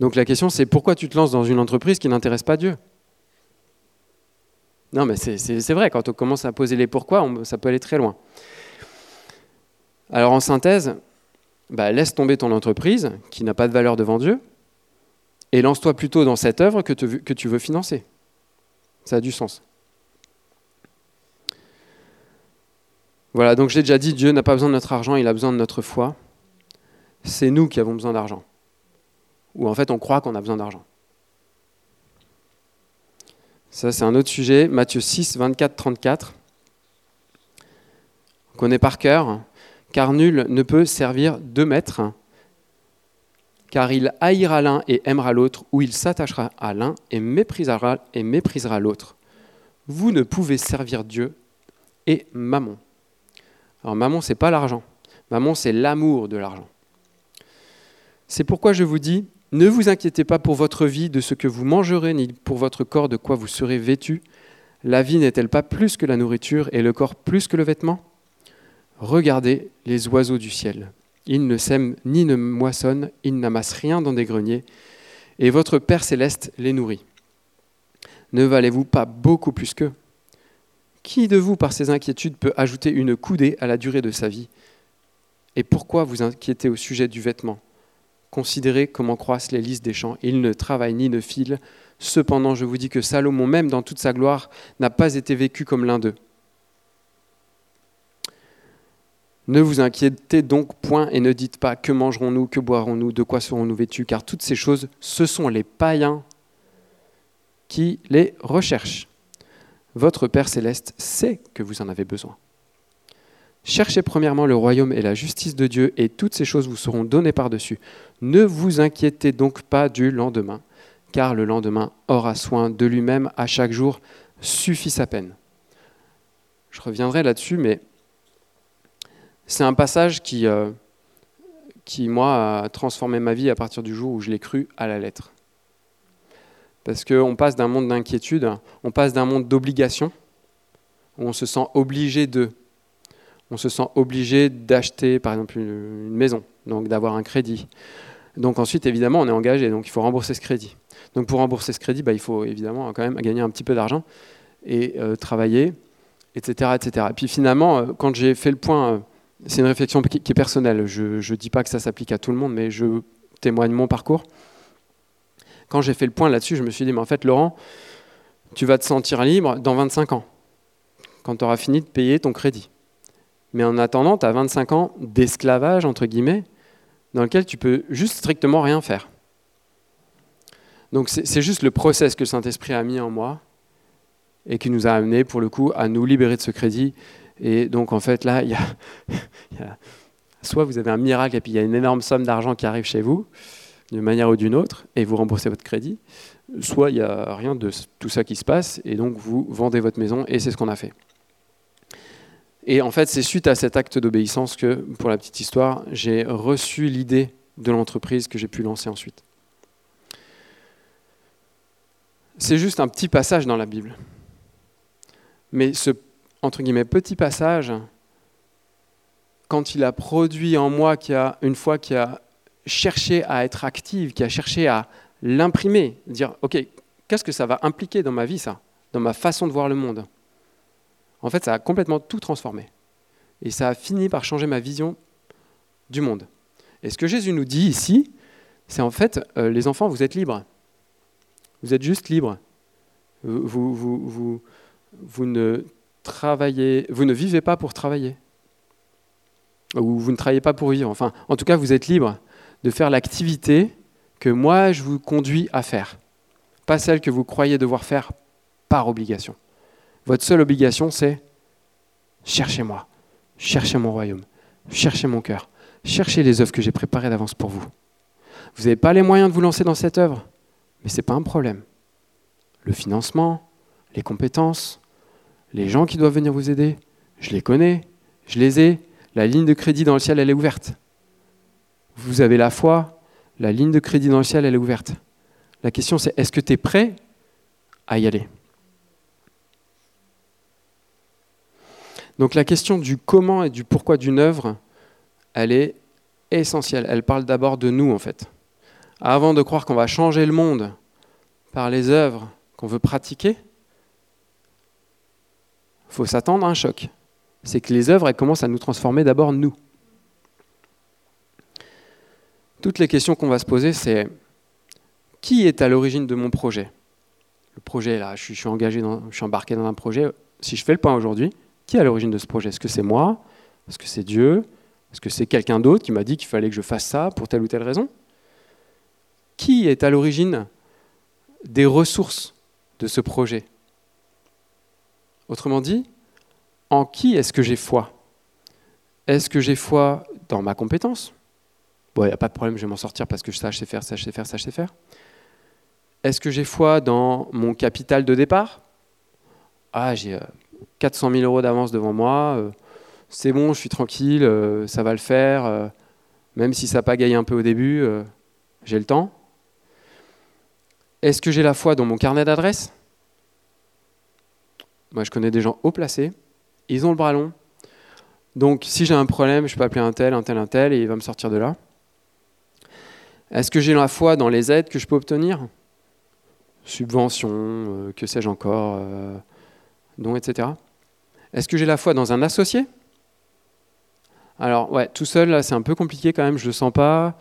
Donc la question, c'est pourquoi tu te lances dans une entreprise qui n'intéresse pas Dieu? Non, mais c'est vrai, quand on commence à poser les pourquoi, ça peut aller très loin. Alors en synthèse, bah, laisse tomber ton entreprise qui n'a pas de valeur devant Dieu et lance-toi plutôt dans cette œuvre que, que tu veux financer. Ça a du sens. Voilà, donc j'ai déjà dit, Dieu n'a pas besoin de notre argent, il a besoin de notre foi. C'est nous qui avons besoin d'argent. Ou en fait, on croit qu'on a besoin d'argent. Ça, c'est un autre sujet. Matthieu 6, 24, 34. On connaît par cœur. Car nul ne peut servir deux maîtres, car il haïra l'un et aimera l'autre, ou il s'attachera à l'un et méprisera, et méprisera l'autre. Vous ne pouvez servir Dieu et Mammon. Alors Mammon, c'est pas l'argent. Mammon, c'est l'amour de l'argent. C'est pourquoi je vous dis, ne vous inquiétez pas pour votre vie de ce que vous mangerez, ni pour votre corps de quoi vous serez vêtu. La vie n'est-elle pas plus que la nourriture et le corps plus que le vêtement? Regardez les oiseaux du ciel. Ils ne sèment ni ne moissonnent, ils n'amassent rien dans des greniers, et votre Père céleste les nourrit. Ne valez-vous pas beaucoup plus qu'eux? Qui de vous, par ses inquiétudes, peut ajouter une coudée à la durée de sa vie? Et pourquoi vous inquiétez au sujet du vêtement? Considérez comment croissent les lys des champs. Ils ne travaillent ni ne filent. Cependant, je vous dis que Salomon, même dans toute sa gloire, n'a pas été vécu comme l'un d'eux. Ne vous inquiétez donc point et ne dites pas que mangerons-nous, que boirons-nous, de quoi serons-nous vêtus, car toutes ces choses, ce sont les païens qui les recherchent votre Père céleste sait que vous en avez besoin. Cherchez premièrement le royaume et la justice de Dieu, et toutes ces choses vous seront données par-dessus. Ne vous inquiétez donc pas du lendemain, car le lendemain aura soin de lui-même à chaque jour, suffit sa peine. Je reviendrai là-dessus, mais c'est un passage qui, euh, qui, moi, a transformé ma vie à partir du jour où je l'ai cru à la lettre. Parce qu'on passe d'un monde d'inquiétude, on passe d'un monde d'obligation, où on se sent obligé de. On se sent obligé d'acheter, par exemple, une, maison, donc d'avoir un crédit. Donc ensuite, évidemment, on est engagé, donc il faut rembourser ce crédit. Donc pour rembourser ce crédit, bah, il faut évidemment quand même gagner un petit peu d'argent et euh, travailler, etc., etc. Et puis finalement, euh, quand j'ai fait le point, euh, c'est une réflexion qui, qui est personnelle. Je ne dis pas que ça s'applique à tout le monde, mais je témoigne mon parcours quand j'ai fait le point là-dessus, je me suis dit, mais en fait, Laurent, tu vas te sentir libre dans 25 ans, quand tu auras fini de payer ton crédit. Mais en attendant, tu as 25 ans d'esclavage, entre guillemets, dans lequel tu peux juste strictement rien faire. Donc c'est juste le process que le Saint-Esprit a mis en moi et qui nous a amené, pour le coup, à nous libérer de ce crédit. Et donc, en fait, là, y a, soit vous avez un miracle et puis il y a une énorme somme d'argent qui arrive chez vous, d'une manière ou d'une autre et vous remboursez votre crédit, soit il n'y a rien de tout ça qui se passe et donc vous vendez votre maison et c'est ce qu'on a fait. Et en fait, c'est suite à cet acte d'obéissance que, pour la petite histoire, j'ai reçu l'idée de l'entreprise que j'ai pu lancer ensuite. C'est juste un petit passage dans la Bible. Mais ce, entre guillemets, petit passage, quand il a produit en moi, qui a, une fois qu'il a cherché à être active, qui a cherché à l'imprimer, dire, OK, qu'est-ce que ça va impliquer dans ma vie, ça, dans ma façon de voir le monde? En fait, ça a complètement tout transformé. Et ça a fini par changer ma vision du monde. Et ce que Jésus nous dit ici, c'est en fait, euh, les enfants, vous êtes libres. Vous êtes juste libres. Vous, vous, vous, vous, ne travaillez, vous ne vivez pas pour travailler. Ou vous ne travaillez pas pour vivre. Enfin, en tout cas, vous êtes libres de faire l'activité que moi je vous conduis à faire, pas celle que vous croyez devoir faire par obligation. Votre seule obligation, c'est cherchez-moi, cherchez mon royaume, cherchez mon cœur, cherchez les œuvres que j'ai préparées d'avance pour vous. Vous n'avez pas les moyens de vous lancer dans cette œuvre, mais ce n'est pas un problème. Le financement, les compétences, les gens qui doivent venir vous aider, je les connais, je les ai, la ligne de crédit dans le ciel, elle est ouverte vous avez la foi, la ligne de crédit dans le ciel, elle est ouverte. La question c'est est-ce que tu es prêt à y aller? Donc la question du comment et du pourquoi d'une œuvre, elle est essentielle. Elle parle d'abord de nous, en fait. Avant de croire qu'on va changer le monde par les œuvres qu'on veut pratiquer, il faut s'attendre à un choc. C'est que les œuvres, elles commencent à nous transformer d'abord nous. Toutes les questions qu'on va se poser, c'est qui est à l'origine de mon projet? Le projet, là, je suis, engagé, je suis embarqué dans un projet. Si je fais le point aujourd'hui, qui est à l'origine de ce projet? Est-ce que c'est moi? Est-ce que c'est Dieu? Est-ce que c'est quelqu'un d'autre qui m'a dit qu'il fallait que je fasse ça pour telle ou telle raison? Qui est à l'origine des ressources de ce projet? Autrement dit, en qui est-ce que j'ai foi? Est-ce que j'ai foi dans ma compétence? Bon, il n'y a pas de problème, je vais m'en sortir parce que je sais faire, ça, je sais faire, ça, je sais faire. Est-ce que j'ai foi dans mon capital de départ? Ah, j'ai 400 euh, 000 euros d'avance devant moi, euh, c'est bon, je suis tranquille, euh, ça va le faire, même si ça pagaille un peu au début, j'ai le temps. Est-ce que j'ai la foi dans mon carnet d'adresses? Moi, je connais des gens haut placés, ils ont le bras long. Donc, si j'ai un problème, je peux appeler un tel, un tel, un tel, et il va me sortir de là. Est-ce que j'ai la foi dans les aides que je peux obtenir? Subventions, euh, que sais-je encore, euh, dons, etc. Est-ce que j'ai la foi dans un associé? Alors, ouais, tout seul, là, c'est un peu compliqué quand même, je le sens pas.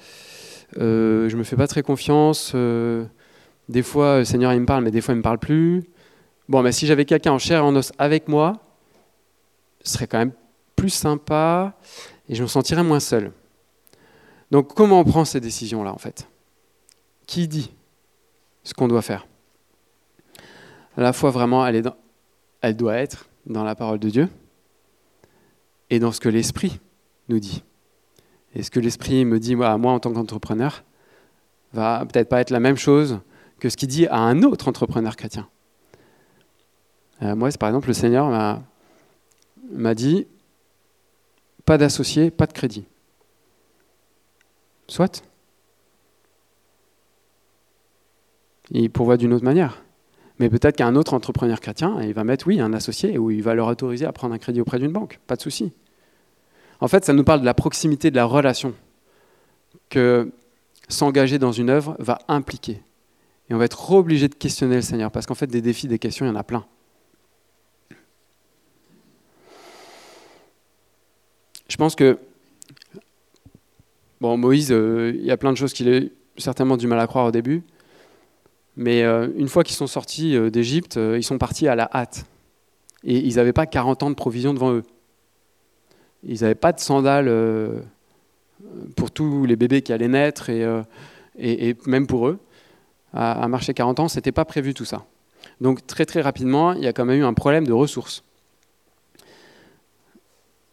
Euh, je me fais pas très confiance. Des fois, le Seigneur, il me parle, mais des fois, il me parle plus. Bon, mais si j'avais quelqu'un en chair et en os avec moi, ce serait quand même plus sympa et je me sentirais moins seul. Donc comment on prend ces décisions-là en fait? Qui dit ce qu'on doit faire? La fois vraiment, elle, est elle doit être dans la parole de Dieu et dans ce que l'Esprit nous dit. Et ce que l'Esprit me dit à moi en tant qu'entrepreneur va peut-être pas être la même chose que ce qu'il dit à un autre entrepreneur chrétien. Euh, moi, par exemple, le Seigneur m'a dit, pas d'associé, pas de crédit. Soit. Il pourvoit d'une autre manière. Mais peut-être qu'un autre entrepreneur chrétien, il va mettre, oui, un associé, ou il va leur autoriser à prendre un crédit auprès d'une banque. Pas de souci. En fait, ça nous parle de la proximité de la relation que s'engager dans une œuvre va impliquer. Et on va être obligé de questionner le Seigneur, parce qu'en fait, des défis, des questions, il y en a plein. Je pense que Bon, Moïse, euh, il y a plein de choses qu'il a certainement du mal à croire au début. Mais euh, une fois qu'ils sont sortis euh, d'Égypte, ils sont partis à la hâte. Et ils n'avaient pas 40 ans de provisions devant eux. Ils n'avaient pas de sandales pour tous les bébés qui allaient naître et, même pour eux. À, à marcher 40 ans, ce n'était pas prévu tout ça. Donc très très rapidement, il y a quand même eu un problème de ressources.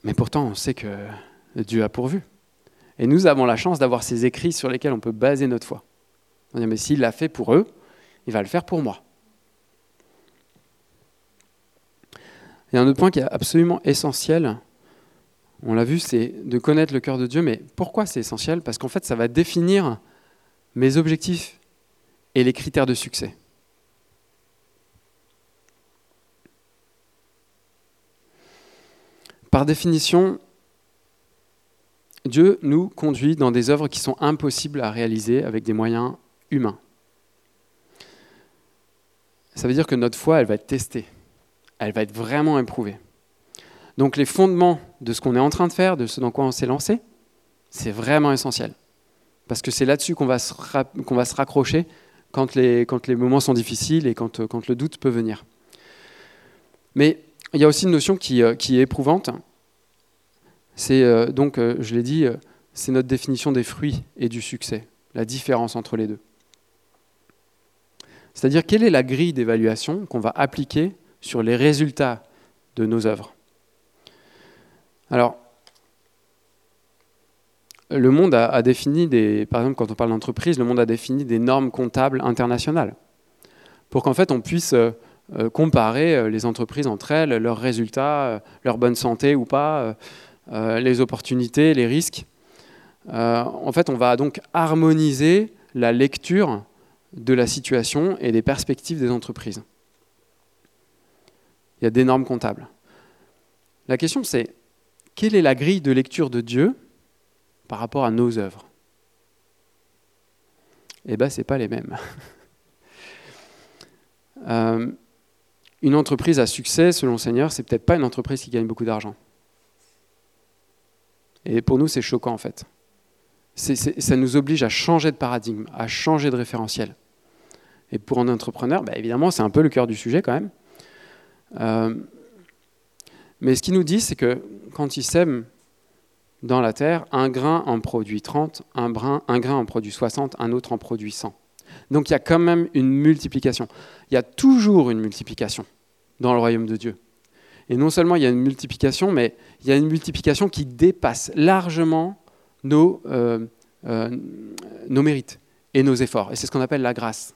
Mais pourtant, on sait que Dieu a pourvu. Et nous avons la chance d'avoir ces écrits sur lesquels on peut baser notre foi. On dit, mais s'il l'a fait pour eux, il va le faire pour moi. Il y a un autre point qui est absolument essentiel, on l'a vu, c'est de connaître le cœur de Dieu. Mais pourquoi c'est essentiel? Parce qu'en fait, ça va définir mes objectifs et les critères de succès. Par définition, Dieu nous conduit dans des œuvres qui sont impossibles à réaliser avec des moyens humains. Ça veut dire que notre foi, elle va être testée. Elle va être vraiment éprouvée. Donc les fondements de ce qu'on est en train de faire, de ce dans quoi on s'est lancé, c'est vraiment essentiel. Parce que c'est là-dessus qu'on va, se raccrocher quand les, moments sont difficiles et quand, le doute peut venir. Mais il y a aussi une notion qui, euh, qui est éprouvante, c'est euh, donc, euh, je l'ai dit, euh, c'est notre définition des fruits et du succès, la différence entre les deux. C'est-à-dire quelle est la grille d'évaluation qu'on va appliquer sur les résultats de nos œuvres? Alors, le monde a, défini des, par exemple, quand on parle d'entreprise, le monde a défini des normes comptables internationales pour qu'en fait on puisse comparer les entreprises entre elles, leurs résultats, leur bonne santé ou pas, les opportunités, les risques. Euh, en fait, on va donc harmoniser la lecture de la situation et des perspectives des entreprises. Il y a des normes comptables. La question c'est, quelle est la grille de lecture de Dieu par rapport à nos œuvres? Eh bien, ce n'est pas les mêmes. Euh, une entreprise à succès, selon le Seigneur, c'est peut-être pas une entreprise qui gagne beaucoup d'argent. Et pour nous, c'est choquant en fait. ça nous oblige à changer de paradigme, à changer de référentiel. Et pour un entrepreneur, bah, évidemment, c'est un peu le cœur du sujet quand même. Euh, mais ce qu'il nous dit, c'est que quand il sème dans la terre, un grain en produit 30, un, brin, un grain en produit 60, un autre en produit 100. Donc il y a quand même une multiplication. Il y a toujours une multiplication dans le royaume de Dieu. Et non seulement il y a une multiplication, mais il y a une multiplication qui dépasse largement nos, euh, euh, nos mérites et nos efforts. Et c'est ce qu'on appelle la grâce.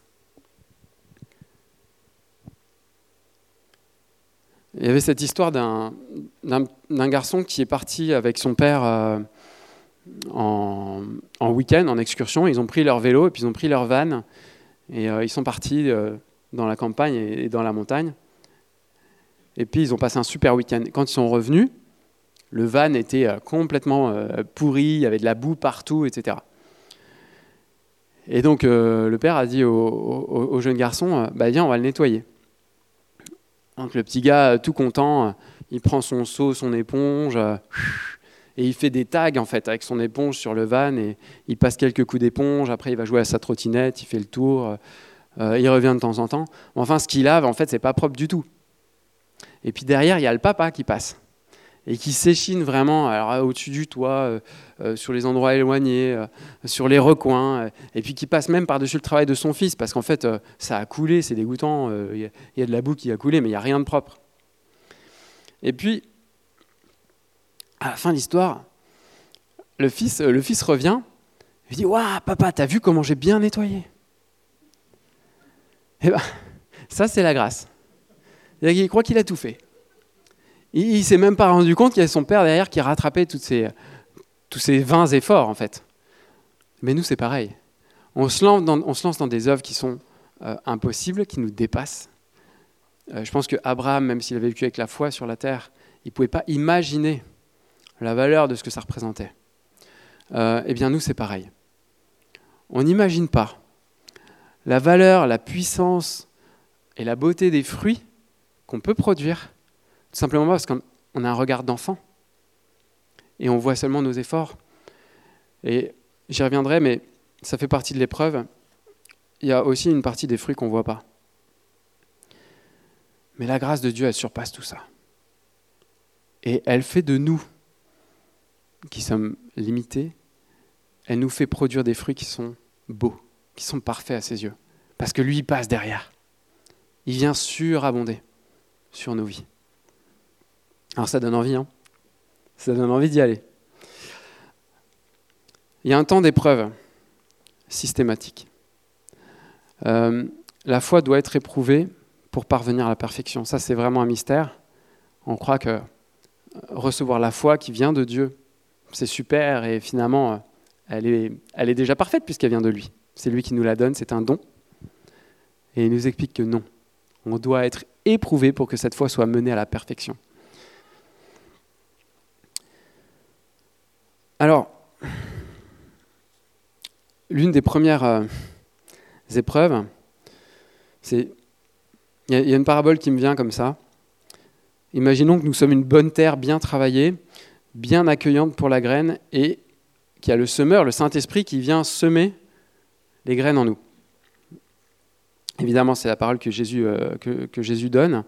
Il y avait cette histoire d'un garçon qui est parti avec son père euh, en, week-end, en excursion. Ils ont pris leur vélo et puis ils ont pris leur van et ils sont partis dans la campagne et dans la montagne. Et puis ils ont passé un super week-end. Quand ils sont revenus, le van était euh, complètement euh, pourri, il y avait de la boue partout, etc. Et donc euh, le père a dit au, jeune garçon, bah, viens, on va le nettoyer. Donc le petit gars, tout content, il prend son seau, son éponge, et il fait des tags en fait avec son éponge sur le van, et il passe quelques coups d'éponge, après il va jouer à sa trottinette, il fait le tour, il revient de temps en temps. Enfin, ce qu'il lave, en fait, c'est pas propre du tout. Et puis derrière, il y a le papa qui passe et qui s'échine vraiment alors au-dessus du toit, euh, euh, sur les endroits éloignés, euh, sur les recoins, et puis qui passe même par-dessus le travail de son fils, parce qu'en fait, ça a coulé, c'est dégoûtant, il y, a de la boue qui a coulé, mais il n'y a rien de propre. Et puis, à la fin de l'histoire, le fils, le fils revient, il dit Waouh, papa, t'as vu comment j'ai bien nettoyé? Eh bien, ça, c'est la grâce. Il croit qu'il a tout fait. Il ne s'est même pas rendu compte qu'il y avait son père derrière qui rattrapait tous ces vains efforts, en fait. Mais nous, c'est pareil. On se, lance dans, on se lance dans des œuvres qui sont euh, impossibles, qui nous dépassent. Euh, je pense que Abraham, même s'il avait vécu avec la foi sur la terre, il ne pouvait pas imaginer la valeur de ce que ça représentait. Euh, eh bien, nous, c'est pareil. On n'imagine pas la valeur, la puissance et la beauté des fruits qu'on peut produire, tout simplement parce qu'on a un regard d'enfant et on voit seulement nos efforts. Et j'y reviendrai, mais ça fait partie de l'épreuve. Il y a aussi une partie des fruits qu'on ne voit pas. Mais la grâce de Dieu, elle surpasse tout ça. Et elle fait de nous, qui sommes limités, elle nous fait produire des fruits qui sont beaux, qui sont parfaits à ses yeux. Parce que lui, il passe derrière. Il vient surabonder sur nos vies. Alors ça donne envie, hein ça donne envie d'y aller. Il y a un temps d'épreuve systématique. Euh, la foi doit être éprouvée pour parvenir à la perfection. Ça, c'est vraiment un mystère. On croit que recevoir la foi qui vient de Dieu, c'est super et finalement, est, elle est déjà parfaite puisqu'elle vient de lui. C'est lui qui nous la donne, c'est un don. Et il nous explique que non. On doit être éprouvé pour que cette foi soit menée à la perfection. Alors, l'une des premières euh, épreuves, c'est. Il y, a une parabole qui me vient comme ça. Imaginons que nous sommes une bonne terre bien travaillée, bien accueillante pour la graine, et qu'il y a le semeur, le Saint-Esprit, qui vient semer les graines en nous. Évidemment, c'est la parole que Jésus, euh, que, Jésus donne.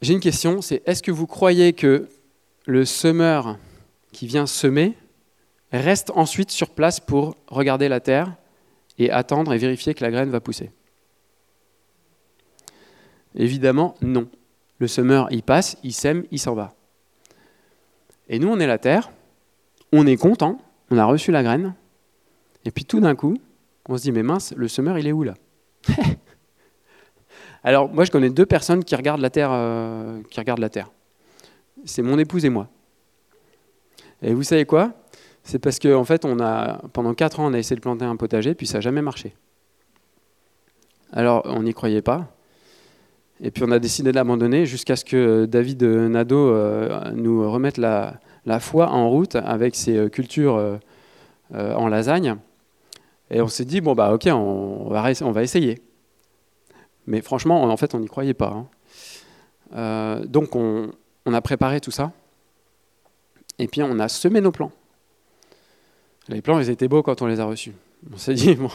J'ai une question, c'est est-ce que vous croyez que le semeur qui vient semer reste ensuite sur place pour regarder la terre et attendre et vérifier que la graine va pousser? Évidemment, non. Le semeur, il passe, il sème, il s'en va. Et nous, on est la terre, on est content, on a reçu la graine, et puis tout d'un coup, on se dit, mais mince, le semeur, il est où là Alors, moi, je connais deux personnes qui regardent la Terre. Euh, Terre. C'est mon épouse et moi. Et vous savez quoi? C'est parce qu'en en fait, on a, pendant quatre ans, on a essayé de planter un potager, puis ça n'a jamais marché. Alors, on n'y croyait pas. Et puis on a décidé d'abandonner jusqu'à ce que David Nadeau nous remette la, foi en route avec ses cultures en lasagne. Et on s'est dit, bon, bah ok, on va, essayer. Mais franchement, en fait, on n'y croyait pas. Hein. Euh, donc on, a préparé tout ça. Et puis on a semé nos plans. Les plans, ils étaient beaux quand on les a reçus. On s'est dit, bon,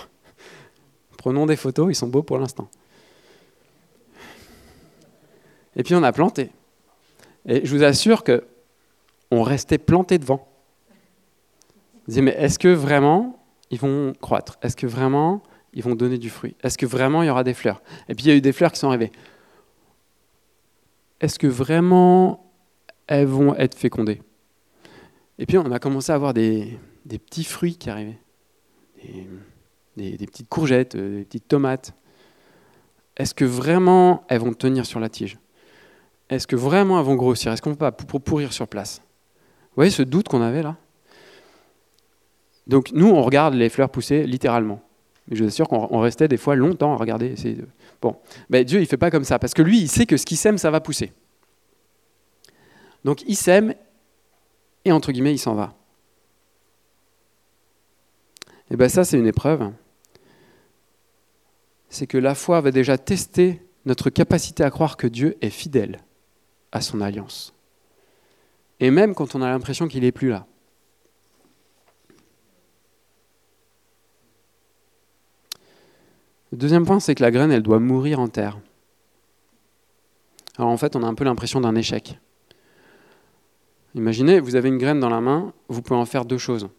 prenons des photos, ils sont beaux pour l'instant. Et puis on a planté. Et je vous assure que on restait planté devant. On disait, mais est-ce que vraiment ils vont croître. Est-ce que vraiment ils vont donner du fruit? Est-ce que vraiment il y aura des fleurs? Et puis il y a eu des fleurs qui sont arrivées. Est-ce que vraiment elles vont être fécondées? Et puis on a commencé à avoir des, petits fruits qui arrivaient, des, petites courgettes, euh, des petites tomates. Est-ce que vraiment elles vont tenir sur la tige? Est-ce que vraiment elles vont grossir? Est-ce qu'on va pas pourrir sur place? Vous voyez ce doute qu'on avait là? Donc nous, on regarde les fleurs pousser littéralement. Mais je vous assure qu'on restait des fois longtemps à regarder. Bon, mais Dieu, il fait pas comme ça, parce que lui, il sait que ce qu'il sème, ça va pousser. Donc il sème, et entre guillemets, il s'en va. Et bien ça, c'est une épreuve. C'est que la foi va déjà tester notre capacité à croire que Dieu est fidèle à son alliance. Et même quand on a l'impression qu'il n'est plus là. Le deuxième point, c'est que la graine, elle doit mourir en terre. Alors en fait, on a un peu l'impression d'un échec. Imaginez, vous avez une graine dans la main, vous pouvez en faire deux choses.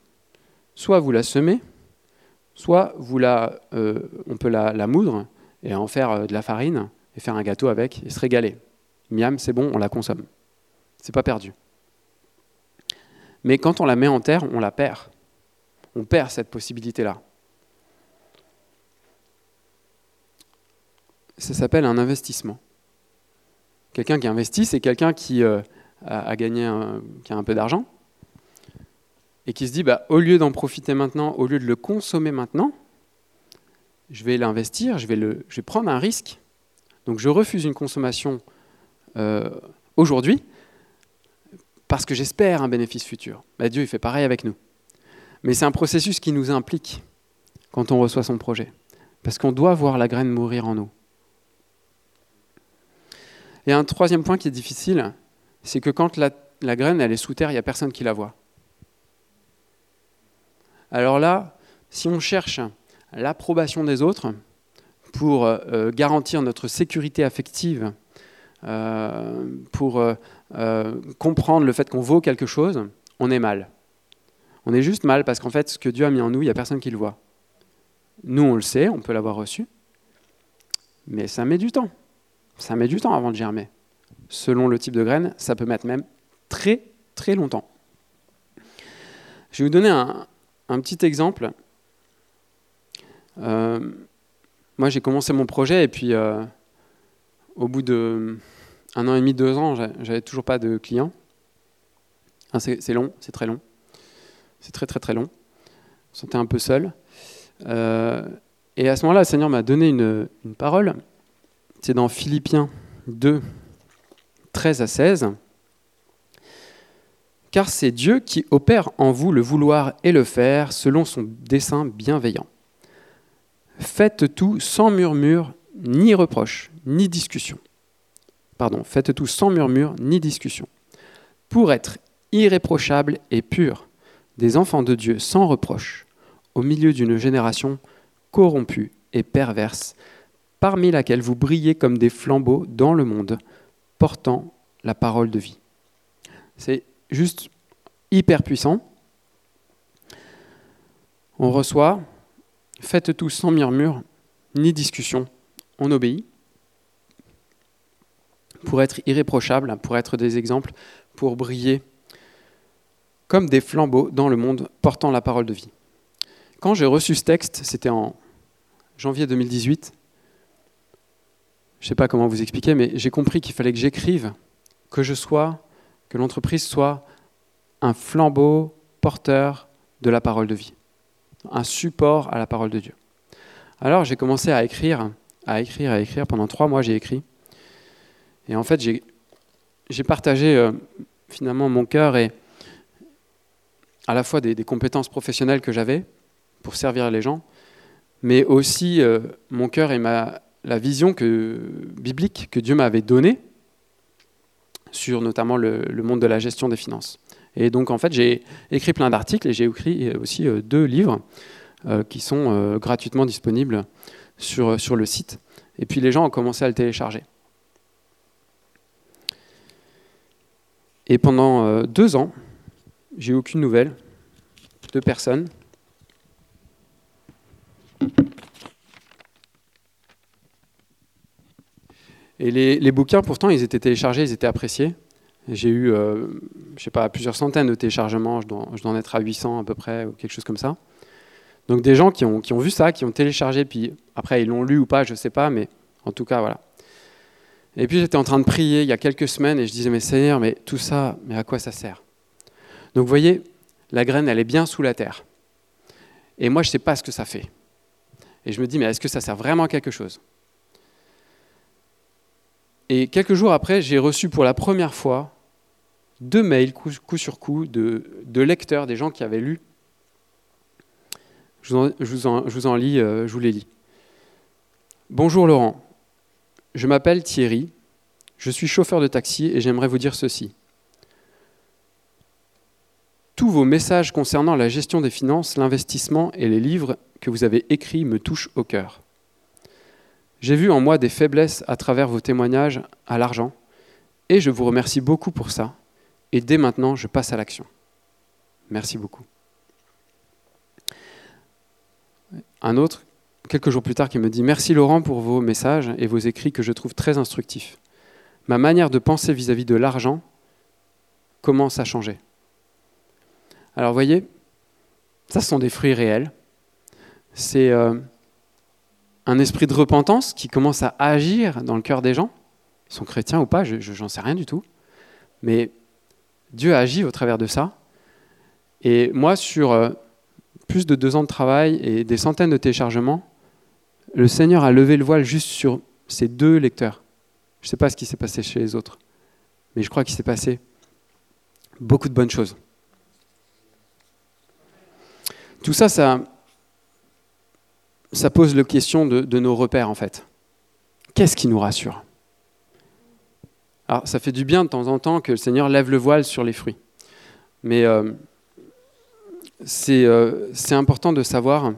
Soit vous la semez, soit vous la, euh, on peut la, moudre et en faire euh, de la farine et faire un gâteau avec et se régaler. Miam, c'est bon, on la consomme. C'est pas perdu. Mais quand on la met en terre, on la perd. On perd cette possibilité-là. Ça s'appelle un investissement. Quelqu'un qui investit, c'est quelqu'un qui euh, a, gagné, qui a un peu d'argent, et qui se dit, bah, au lieu d'en profiter maintenant, au lieu de le consommer maintenant, je vais l'investir, je, vais je vais prendre un risque. Donc je refuse une consommation euh, aujourd'hui parce que j'espère un bénéfice futur. Bah, Dieu, il fait pareil avec nous. Mais c'est un processus qui nous implique quand on reçoit son projet. Parce qu'on doit voir la graine mourir en nous. Et un troisième point qui est difficile, c'est que quand la, graine est sous terre, il n'y a personne qui la voit. Alors là, si on cherche l'approbation des autres pour euh, garantir notre sécurité affective, euh, pour euh, comprendre le fait qu'on vaut quelque chose, on est mal. On est juste mal parce qu'en fait, ce que Dieu a mis en nous, il n'y a personne qui le voit. Nous, on le sait, on peut l'avoir reçu, mais ça met du temps ça met du temps avant de germer. Selon le type de graine, ça peut mettre même très très longtemps. Je vais vous donner un, petit exemple. Euh, moi, j'ai commencé mon projet et puis euh, au bout de un an et demi, deux ans, j'avais toujours pas de clients. Ah, c'est long, c'est très long. C'est très très très long. Je me sentais un peu seul. Euh, et à ce moment-là, le Seigneur m'a donné une, une parole c'est dans Philippiens 2, 13 à 16. Car c'est Dieu qui opère en vous le vouloir et le faire selon son dessein bienveillant. Faites tout sans murmure, ni reproche, ni discussion. Pardon, faites tout sans murmure, ni discussion. Pour être irréprochable et pur, des enfants de Dieu sans reproche, au milieu d'une génération corrompue et perverse, parmi laquelle vous brillez comme des flambeaux dans le monde, portant la parole de vie. C'est juste hyper puissant. On reçoit, faites tout sans murmure, ni discussion, on obéit, pour être irréprochable, pour être des exemples, pour briller comme des flambeaux dans le monde, portant la parole de vie. Quand j'ai reçu ce texte, c'était en janvier 2018, je ne sais pas comment vous expliquer, mais j'ai compris qu'il fallait que j'écrive, que je sois, que l'entreprise soit un flambeau porteur de la parole de vie, un support à la parole de Dieu. Alors j'ai commencé à écrire, à écrire, à écrire. Pendant trois mois, j'ai écrit. Et en fait, j'ai partagé euh, finalement mon cœur et à la fois des, compétences professionnelles que j'avais pour servir les gens, mais aussi euh, mon cœur et ma, la vision que, biblique que Dieu m'avait donnée sur notamment le, monde de la gestion des finances. Et donc en fait, j'ai écrit plein d'articles et j'ai écrit aussi deux livres qui sont gratuitement disponibles sur, le site. Et puis les gens ont commencé à le télécharger. Et pendant euh, deux ans, j'ai aucune nouvelle de personne. Et les, bouquins, pourtant, ils étaient téléchargés, ils étaient appréciés. J'ai eu, euh, je sais pas, plusieurs centaines de téléchargements, je dois, en être à 800 à peu près, ou quelque chose comme ça. Donc des gens qui ont, qui ont vu ça, qui ont téléchargé, puis après ils l'ont lu ou pas, je ne sais pas, mais en tout cas, voilà. Et puis j'étais en train de prier il y a quelques semaines et je disais, mais Seigneur, mais tout ça, mais à quoi ça sert? Donc vous voyez, la graine, elle est bien sous la terre. Et moi, je ne sais pas ce que ça fait. Et je me dis, mais est-ce que ça sert vraiment à quelque chose? Et quelques jours après, j'ai reçu pour la première fois deux mails, coup, sur coup, de, lecteurs, des gens qui avaient lu je vous en, lis, euh, je vous les lis. Bonjour Laurent, je m'appelle Thierry, je suis chauffeur de taxi et j'aimerais vous dire ceci. Tous vos messages concernant la gestion des finances, l'investissement et les livres que vous avez écrits me touchent au cœur. J'ai vu en moi des faiblesses à travers vos témoignages à l'argent et je vous remercie beaucoup pour ça. Et dès maintenant, je passe à l'action. Merci beaucoup. Un autre, quelques jours plus tard, qui me dit Merci Laurent pour vos messages et vos écrits que je trouve très instructifs. Ma manière de penser vis-à-vis de l'argent commence à changer. Alors, voyez, ça, ce sont des fruits réels. C'est euh, un esprit de repentance qui commence à agir dans le cœur des gens. Ils sont chrétiens ou pas, je n'en sais rien du tout. Mais Dieu agit au travers de ça. Et moi, sur euh, plus de deux ans de travail et des centaines de téléchargements, le Seigneur a levé le voile juste sur ces deux lecteurs. Je ne sais pas ce qui s'est passé chez les autres, mais je crois qu'il s'est passé beaucoup de bonnes choses. Tout ça, ça, ça pose la question de, nos repères, en fait. Qu'est-ce qui nous rassure? Alors, ça fait du bien de temps en temps que le Seigneur lève le voile sur les fruits. Mais euh, euh, c'est important de savoir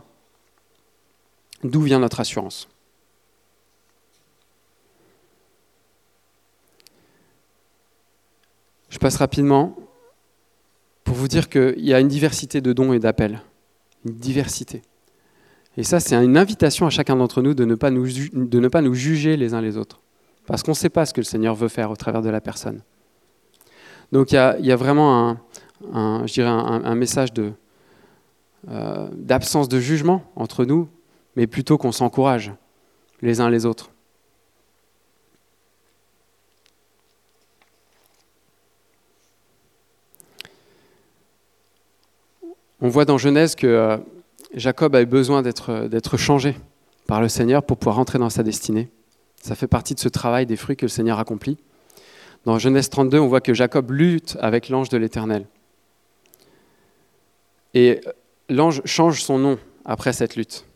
d'où vient notre assurance. Je passe rapidement pour vous dire qu'il y a une diversité de dons et d'appels. Une diversité. Et ça, c'est une invitation à chacun d'entre nous de ne, pas nous de ne pas nous juger les uns les autres. Parce qu'on ne sait pas ce que le Seigneur veut faire au travers de la personne. Donc il y a, vraiment un, je dirais un message de, euh, d'absence de jugement entre nous, mais plutôt qu'on s'encourage les uns les autres. On voit dans Genèse que euh, Jacob a eu besoin d'être changé par le Seigneur pour pouvoir rentrer dans sa destinée. Ça fait partie de ce travail des fruits que le Seigneur accomplit. Dans Genèse 32, on voit que Jacob lutte avec l'ange de l'Éternel. Et l'ange change son nom après cette lutte.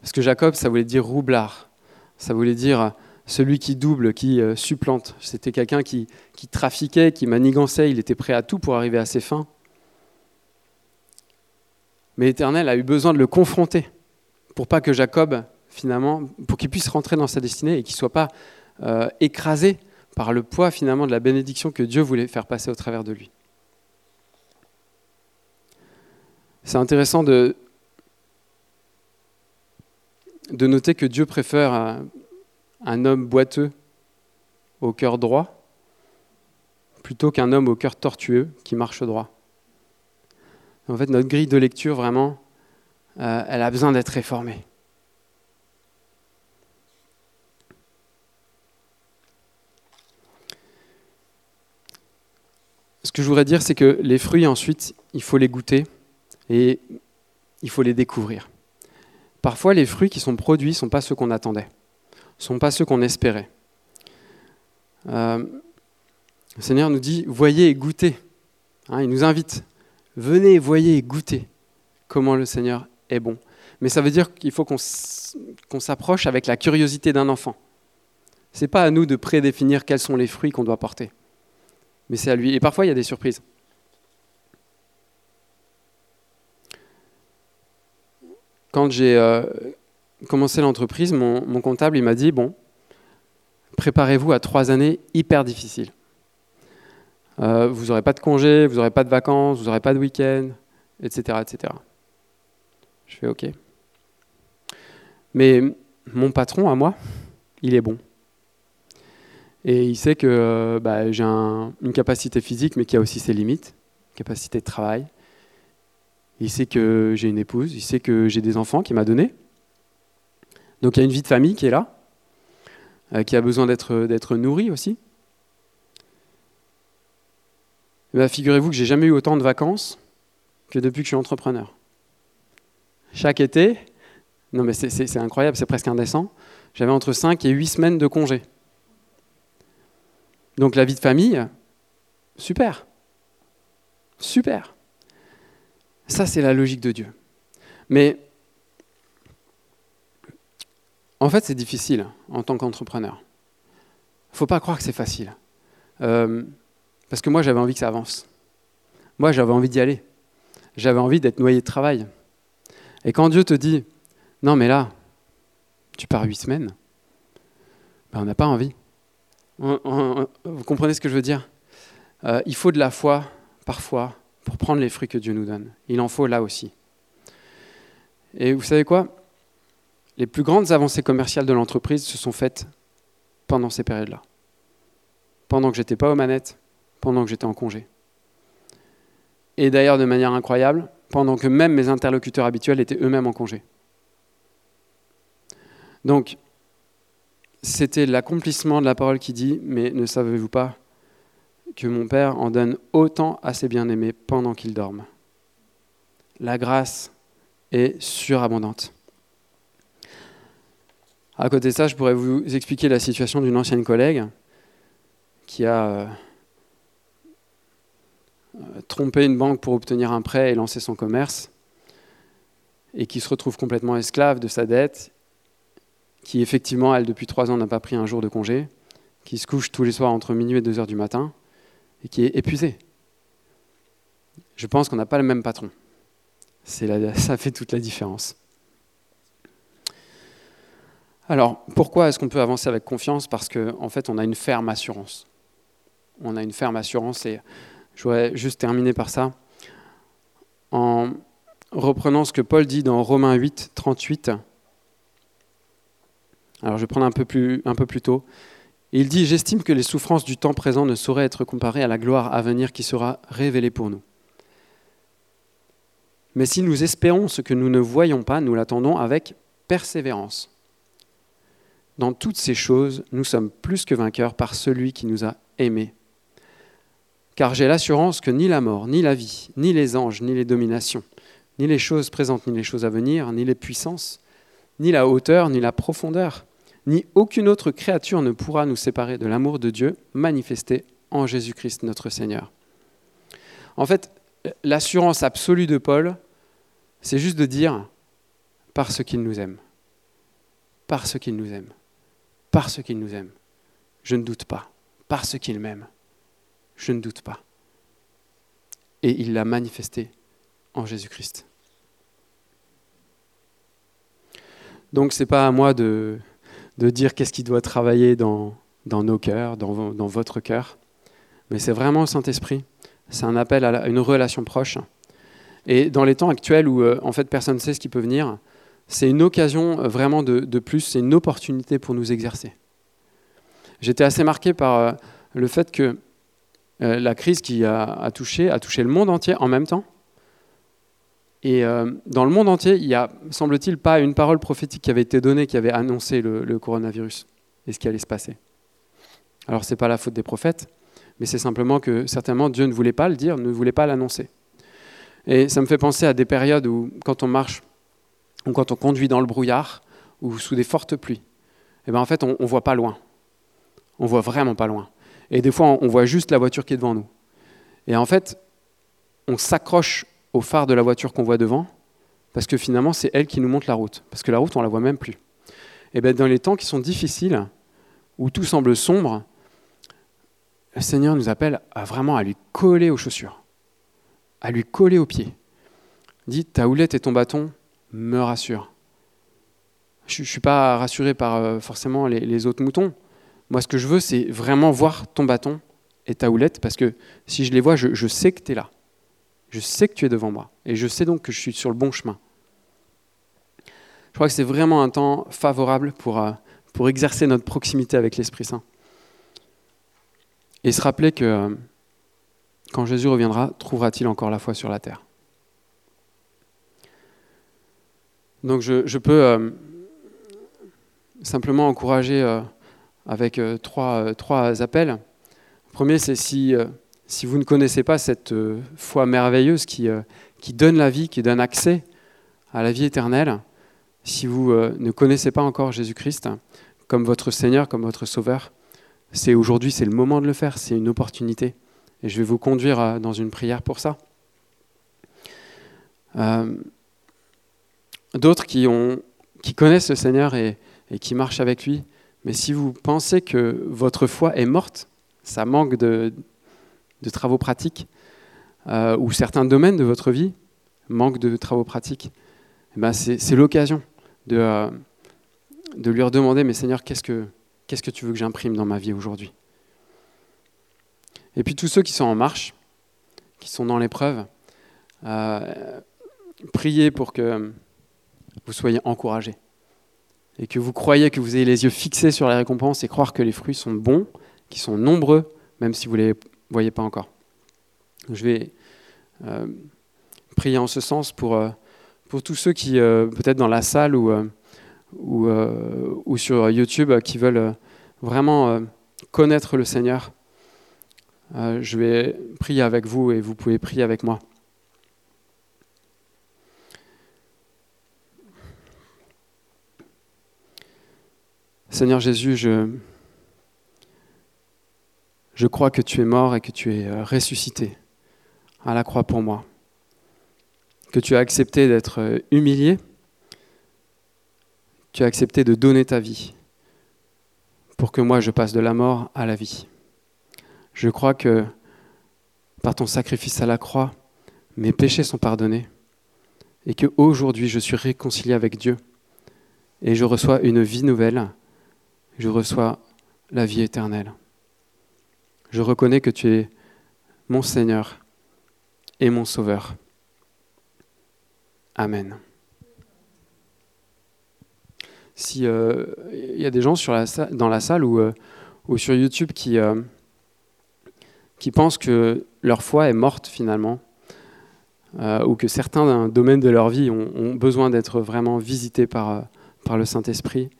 Parce que Jacob, ça voulait dire roublard. Ça voulait dire celui qui double, qui euh, supplante. C'était quelqu'un qui, qui trafiquait, qui manigançait, il était prêt à tout pour arriver à ses fins. Mais l'Éternel a eu besoin de le confronter pour pas que Jacob, finalement, pour qu'il puisse rentrer dans sa destinée et qu'il ne soit pas euh, écrasé par le poids, finalement, de la bénédiction que Dieu voulait faire passer au travers de lui. C'est intéressant de, de noter que Dieu préfère un, homme boiteux au cœur droit plutôt qu'un homme au cœur tortueux qui marche droit. En fait, notre grille de lecture, vraiment, euh, elle a besoin d'être réformée. Ce que je voudrais dire, c'est que les fruits, ensuite, il faut les goûter. Et il faut les découvrir. Parfois, les fruits qui sont produits ne sont pas ceux qu'on attendait, ne sont pas ceux qu'on espérait. Euh, le Seigneur nous dit, voyez et goûtez. Hein, il nous invite, venez, voyez goûtez comment le Seigneur est bon. Mais ça veut dire qu'il faut qu'on s'approche avec la curiosité d'un enfant. Ce n'est pas à nous de prédéfinir quels sont les fruits qu'on doit porter, mais c'est à lui. Et parfois, il y a des surprises. Quand j'ai euh, commencé l'entreprise, mon, comptable m'a dit, bon, préparez-vous à trois années hyper difficiles. Euh, vous n'aurez pas de congé, vous n'aurez pas de vacances, vous n'aurez pas de week-end, etc., etc. Je fais OK. Mais mon patron, à moi, il est bon. Et il sait que euh, bah, j'ai une capacité physique, mais qui a aussi ses limites, capacité de travail. Il sait que j'ai une épouse, il sait que j'ai des enfants qu'il m'a donnés. Donc il y a une vie de famille qui est là, euh, qui a besoin d'être nourrie aussi. Eh ben, figurez-vous que j'ai jamais eu autant de vacances que depuis que je suis entrepreneur. Chaque été, non mais c'est incroyable, c'est presque indécent, j'avais entre 5 et 8 semaines de congé. Donc la vie de famille, super. Super. Ça, c'est la logique de Dieu. Mais en fait, c'est difficile en tant qu'entrepreneur. Il ne faut pas croire que c'est facile. Euh, parce que moi, j'avais envie que ça avance. Moi, j'avais envie d'y aller. J'avais envie d'être noyé de travail. Et quand Dieu te dit, non mais là, tu pars huit semaines, ben, on n'a pas envie. vous comprenez ce que je veux dire? Euh, Il faut de la foi, parfois, pour prendre les fruits que Dieu nous donne. Il en faut là aussi. Et vous savez quoi? Les plus grandes avancées commerciales de l'entreprise se sont faites pendant ces périodes-là. Pendant que j'étais pas aux manettes, pendant que j'étais en congé. Et d'ailleurs, de manière incroyable, pendant que même mes interlocuteurs habituels étaient eux-mêmes en congé. Donc, c'était l'accomplissement de la parole qui dit, mais ne savez-vous pas que mon Père en donne autant à ses bien-aimés pendant qu'ils dorment? La grâce est surabondante. À côté de ça, je pourrais vous expliquer la situation d'une ancienne collègue qui a euh, tromper une banque pour obtenir un prêt et lancer son commerce, et qui se retrouve complètement esclave de sa dette, qui effectivement, elle, depuis trois ans, n'a pas pris un jour de congé, qui se couche tous les soirs entre minuit et deux heures du matin, et qui est épuisée. Je pense qu'on n'a pas le même patron. ça fait toute la différence. Alors, pourquoi est-ce qu'on peut avancer avec confiance? Parce qu'en en fait, on a une ferme assurance. On a une ferme assurance et je voudrais juste terminer par ça, en reprenant ce que Paul dit dans Romains 8, 38. Alors je vais prendre un peu plus, un peu plus tôt. Il dit, J'estime que les souffrances du temps présent ne sauraient être comparées à la gloire à venir qui sera révélée pour nous. Mais si nous espérons ce que nous ne voyons pas, nous l'attendons avec persévérance. Dans toutes ces choses, nous sommes plus que vainqueurs par celui qui nous a aimés car j'ai l'assurance que ni la mort, ni la vie, ni les anges, ni les dominations, ni les choses présentes, ni les choses à venir, ni les puissances, ni la hauteur, ni la profondeur, ni aucune autre créature ne pourra nous séparer de l'amour de Dieu manifesté en Jésus-Christ notre Seigneur. En fait, l'assurance absolue de Paul, c'est juste de dire parce qu'il nous aime. Parce qu'il nous aime. Parce qu'il nous aime. Je ne doute pas. Parce qu'il m'aime. Je ne doute pas. Et il l'a manifesté en Jésus-Christ. Donc ce n'est pas à moi de, de dire qu'est-ce qui doit travailler dans, dans nos cœurs, dans, dans votre cœur, mais c'est vraiment le Saint-Esprit. C'est un appel à une relation proche. Et dans les temps actuels où euh, en fait personne ne sait ce qui peut venir, c'est une occasion euh, vraiment de, de plus, c'est une opportunité pour nous exercer. J'étais assez marqué par euh, le fait que euh, la crise qui a, touché, a touché le monde entier en même temps. Et euh, dans le monde entier, il n'y a, semble-t-il, pas une parole prophétique qui avait été donnée qui avait annoncé le, coronavirus et ce qui allait se passer. Alors, ce n'est pas la faute des prophètes, mais c'est simplement que certainement Dieu ne voulait pas le dire, ne voulait pas l'annoncer. Et ça me fait penser à des périodes où, quand on marche, ou quand on conduit dans le brouillard, ou sous des fortes pluies, eh ben en fait, on ne voit pas loin. On voit vraiment pas loin. Et des fois, on voit juste la voiture qui est devant nous. Et en fait, on s'accroche au phare de la voiture qu'on voit devant, parce que finalement, c'est elle qui nous montre la route. Parce que la route, on la voit même plus. Et bien, dans les temps qui sont difficiles, où tout semble sombre, le Seigneur nous appelle vraiment à lui coller aux chaussures, à lui coller aux pieds. Dit, ta houlette et ton bâton me rassurent. Je ne suis pas rassuré par euh, forcément les, autres moutons. Moi, ce que je veux, c'est vraiment voir ton bâton et ta houlette, parce que si je les vois, je, sais que tu es là. Je sais que tu es devant moi. Et je sais donc que je suis sur le bon chemin. Je crois que c'est vraiment un temps favorable pour, euh, pour exercer notre proximité avec l'Esprit Saint. Et se rappeler que euh, quand Jésus reviendra, trouvera-t-il encore la foi sur la terre? Donc je, peux euh, simplement encourager avec trois, trois, appels. Le premier, c'est si, si vous ne connaissez pas cette foi merveilleuse qui, donne la vie, qui donne accès à la vie éternelle, si vous ne connaissez pas encore Jésus-Christ comme votre Seigneur, comme votre Sauveur, c'est aujourd'hui, c'est le moment de le faire, c'est une opportunité. Et je vais vous conduire dans une prière pour ça. Euh, d'autres qui connaissent le Seigneur et, qui marchent avec lui, mais si vous pensez que votre foi est morte, ça manque de, travaux pratiques, euh, ou certains domaines de votre vie manquent de travaux pratiques, eh ben c'est l'occasion de, euh, lui redemander, mais Seigneur, qu'est-ce que, Qu'est-ce que tu veux que j'imprime dans ma vie aujourd'hui? Et puis tous ceux qui sont en marche, qui sont dans l'épreuve, euh, priez pour que vous soyez encouragés et que vous croyez que vous ayez les yeux fixés sur les récompenses et croire que les fruits sont bons, qu'ils sont nombreux, même si vous ne les voyez pas encore. Je vais euh, prier en ce sens pour, euh, pour tous ceux qui, peut-être dans la salle ou ou, euh, sur YouTube qui veulent euh, vraiment euh, connaître le Seigneur, je vais prier avec vous et vous pouvez prier avec moi. Seigneur Jésus, je, crois que tu es mort et que tu es ressuscité à la croix pour moi, que tu as accepté d'être humilié tu as accepté de donner ta vie pour que moi je passe de la mort à la vie. Je crois que par ton sacrifice à la croix, mes péchés sont pardonnés et que aujourd'hui je suis réconcilié avec Dieu et je reçois une vie nouvelle, je reçois la vie éternelle. Je reconnais que tu es mon Seigneur et mon Sauveur. Amen s'il y a des gens dans la salle ou, euh, sur YouTube qui, euh, qui pensent que leur foi est morte finalement, euh, ou que certains domaines de leur vie ont, besoin d'être vraiment visités par le Saint-Esprit,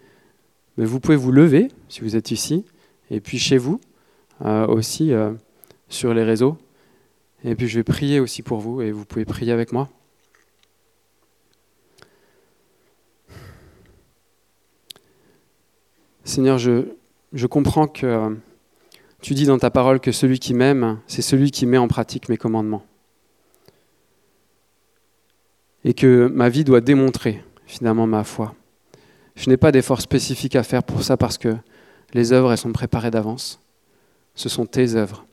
mais vous pouvez vous lever si vous êtes ici, et puis chez vous aussi sur les réseaux. Et puis je vais prier aussi pour vous, et vous pouvez prier avec moi. Seigneur, je, je comprends que euh, tu dis dans ta parole que celui qui m'aime, c'est celui qui met en pratique mes commandements. Et que ma vie doit démontrer finalement ma foi. Je n'ai pas d'efforts spécifiques à faire pour ça parce que les œuvres, elles sont préparées d'avance. Ce sont tes œuvres.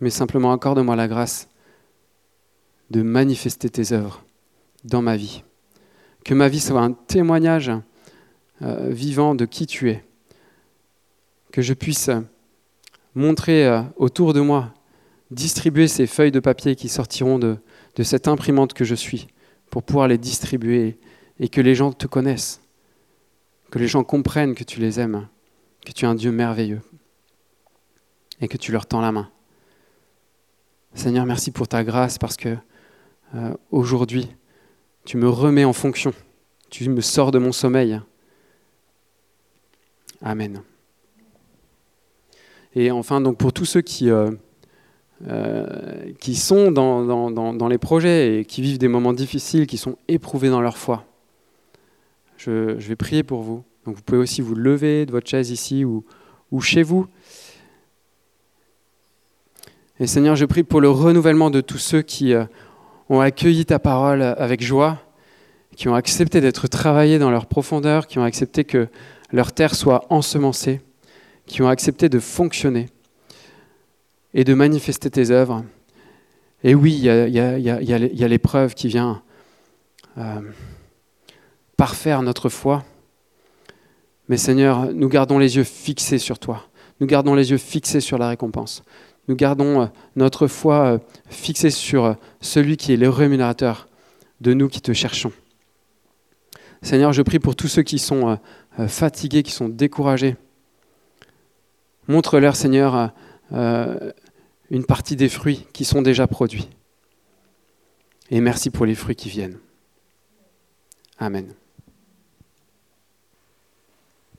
Mais simplement accorde-moi la grâce de manifester tes œuvres dans ma vie. Que ma vie soit un témoignage euh, vivant de qui tu es. Que je puisse montrer euh, autour de moi, distribuer ces feuilles de papier qui sortiront de cette imprimante que je suis, pour pouvoir les distribuer et que les gens te connaissent, que les gens comprennent que tu les aimes, que tu es un Dieu merveilleux et que tu leur tends la main. Seigneur, merci pour ta grâce parce que euh, aujourd'hui, tu me remets en fonction, tu me sors de mon sommeil Amen. Et enfin, donc pour tous ceux qui, euh, euh, sont dans, les projets et qui vivent des moments difficiles, qui sont éprouvés dans leur foi, je, vais prier pour vous. Donc vous pouvez aussi vous lever de votre chaise ici ou, ou chez vous. Et Seigneur, je prie pour le renouvellement de tous ceux qui euh, ont accueilli ta parole avec joie, qui ont accepté d'être travaillés dans leur profondeur, qui ont accepté que leur terre soit ensemencée, qui ont accepté de fonctionner et de manifester tes œuvres. Et oui, il y a, l'épreuve qui vient euh, parfaire notre foi. Mais Seigneur, nous gardons les yeux fixés sur toi. Nous gardons les yeux fixés sur la récompense. Nous gardons euh, notre foi euh, fixée sur celui qui est le rémunérateur de nous qui te cherchons. Seigneur, je prie pour tous ceux qui sont fatigués, qui sont découragés. Montre-leur, Seigneur, une partie des fruits qui sont déjà produits. Et merci pour les fruits qui viennent. Amen.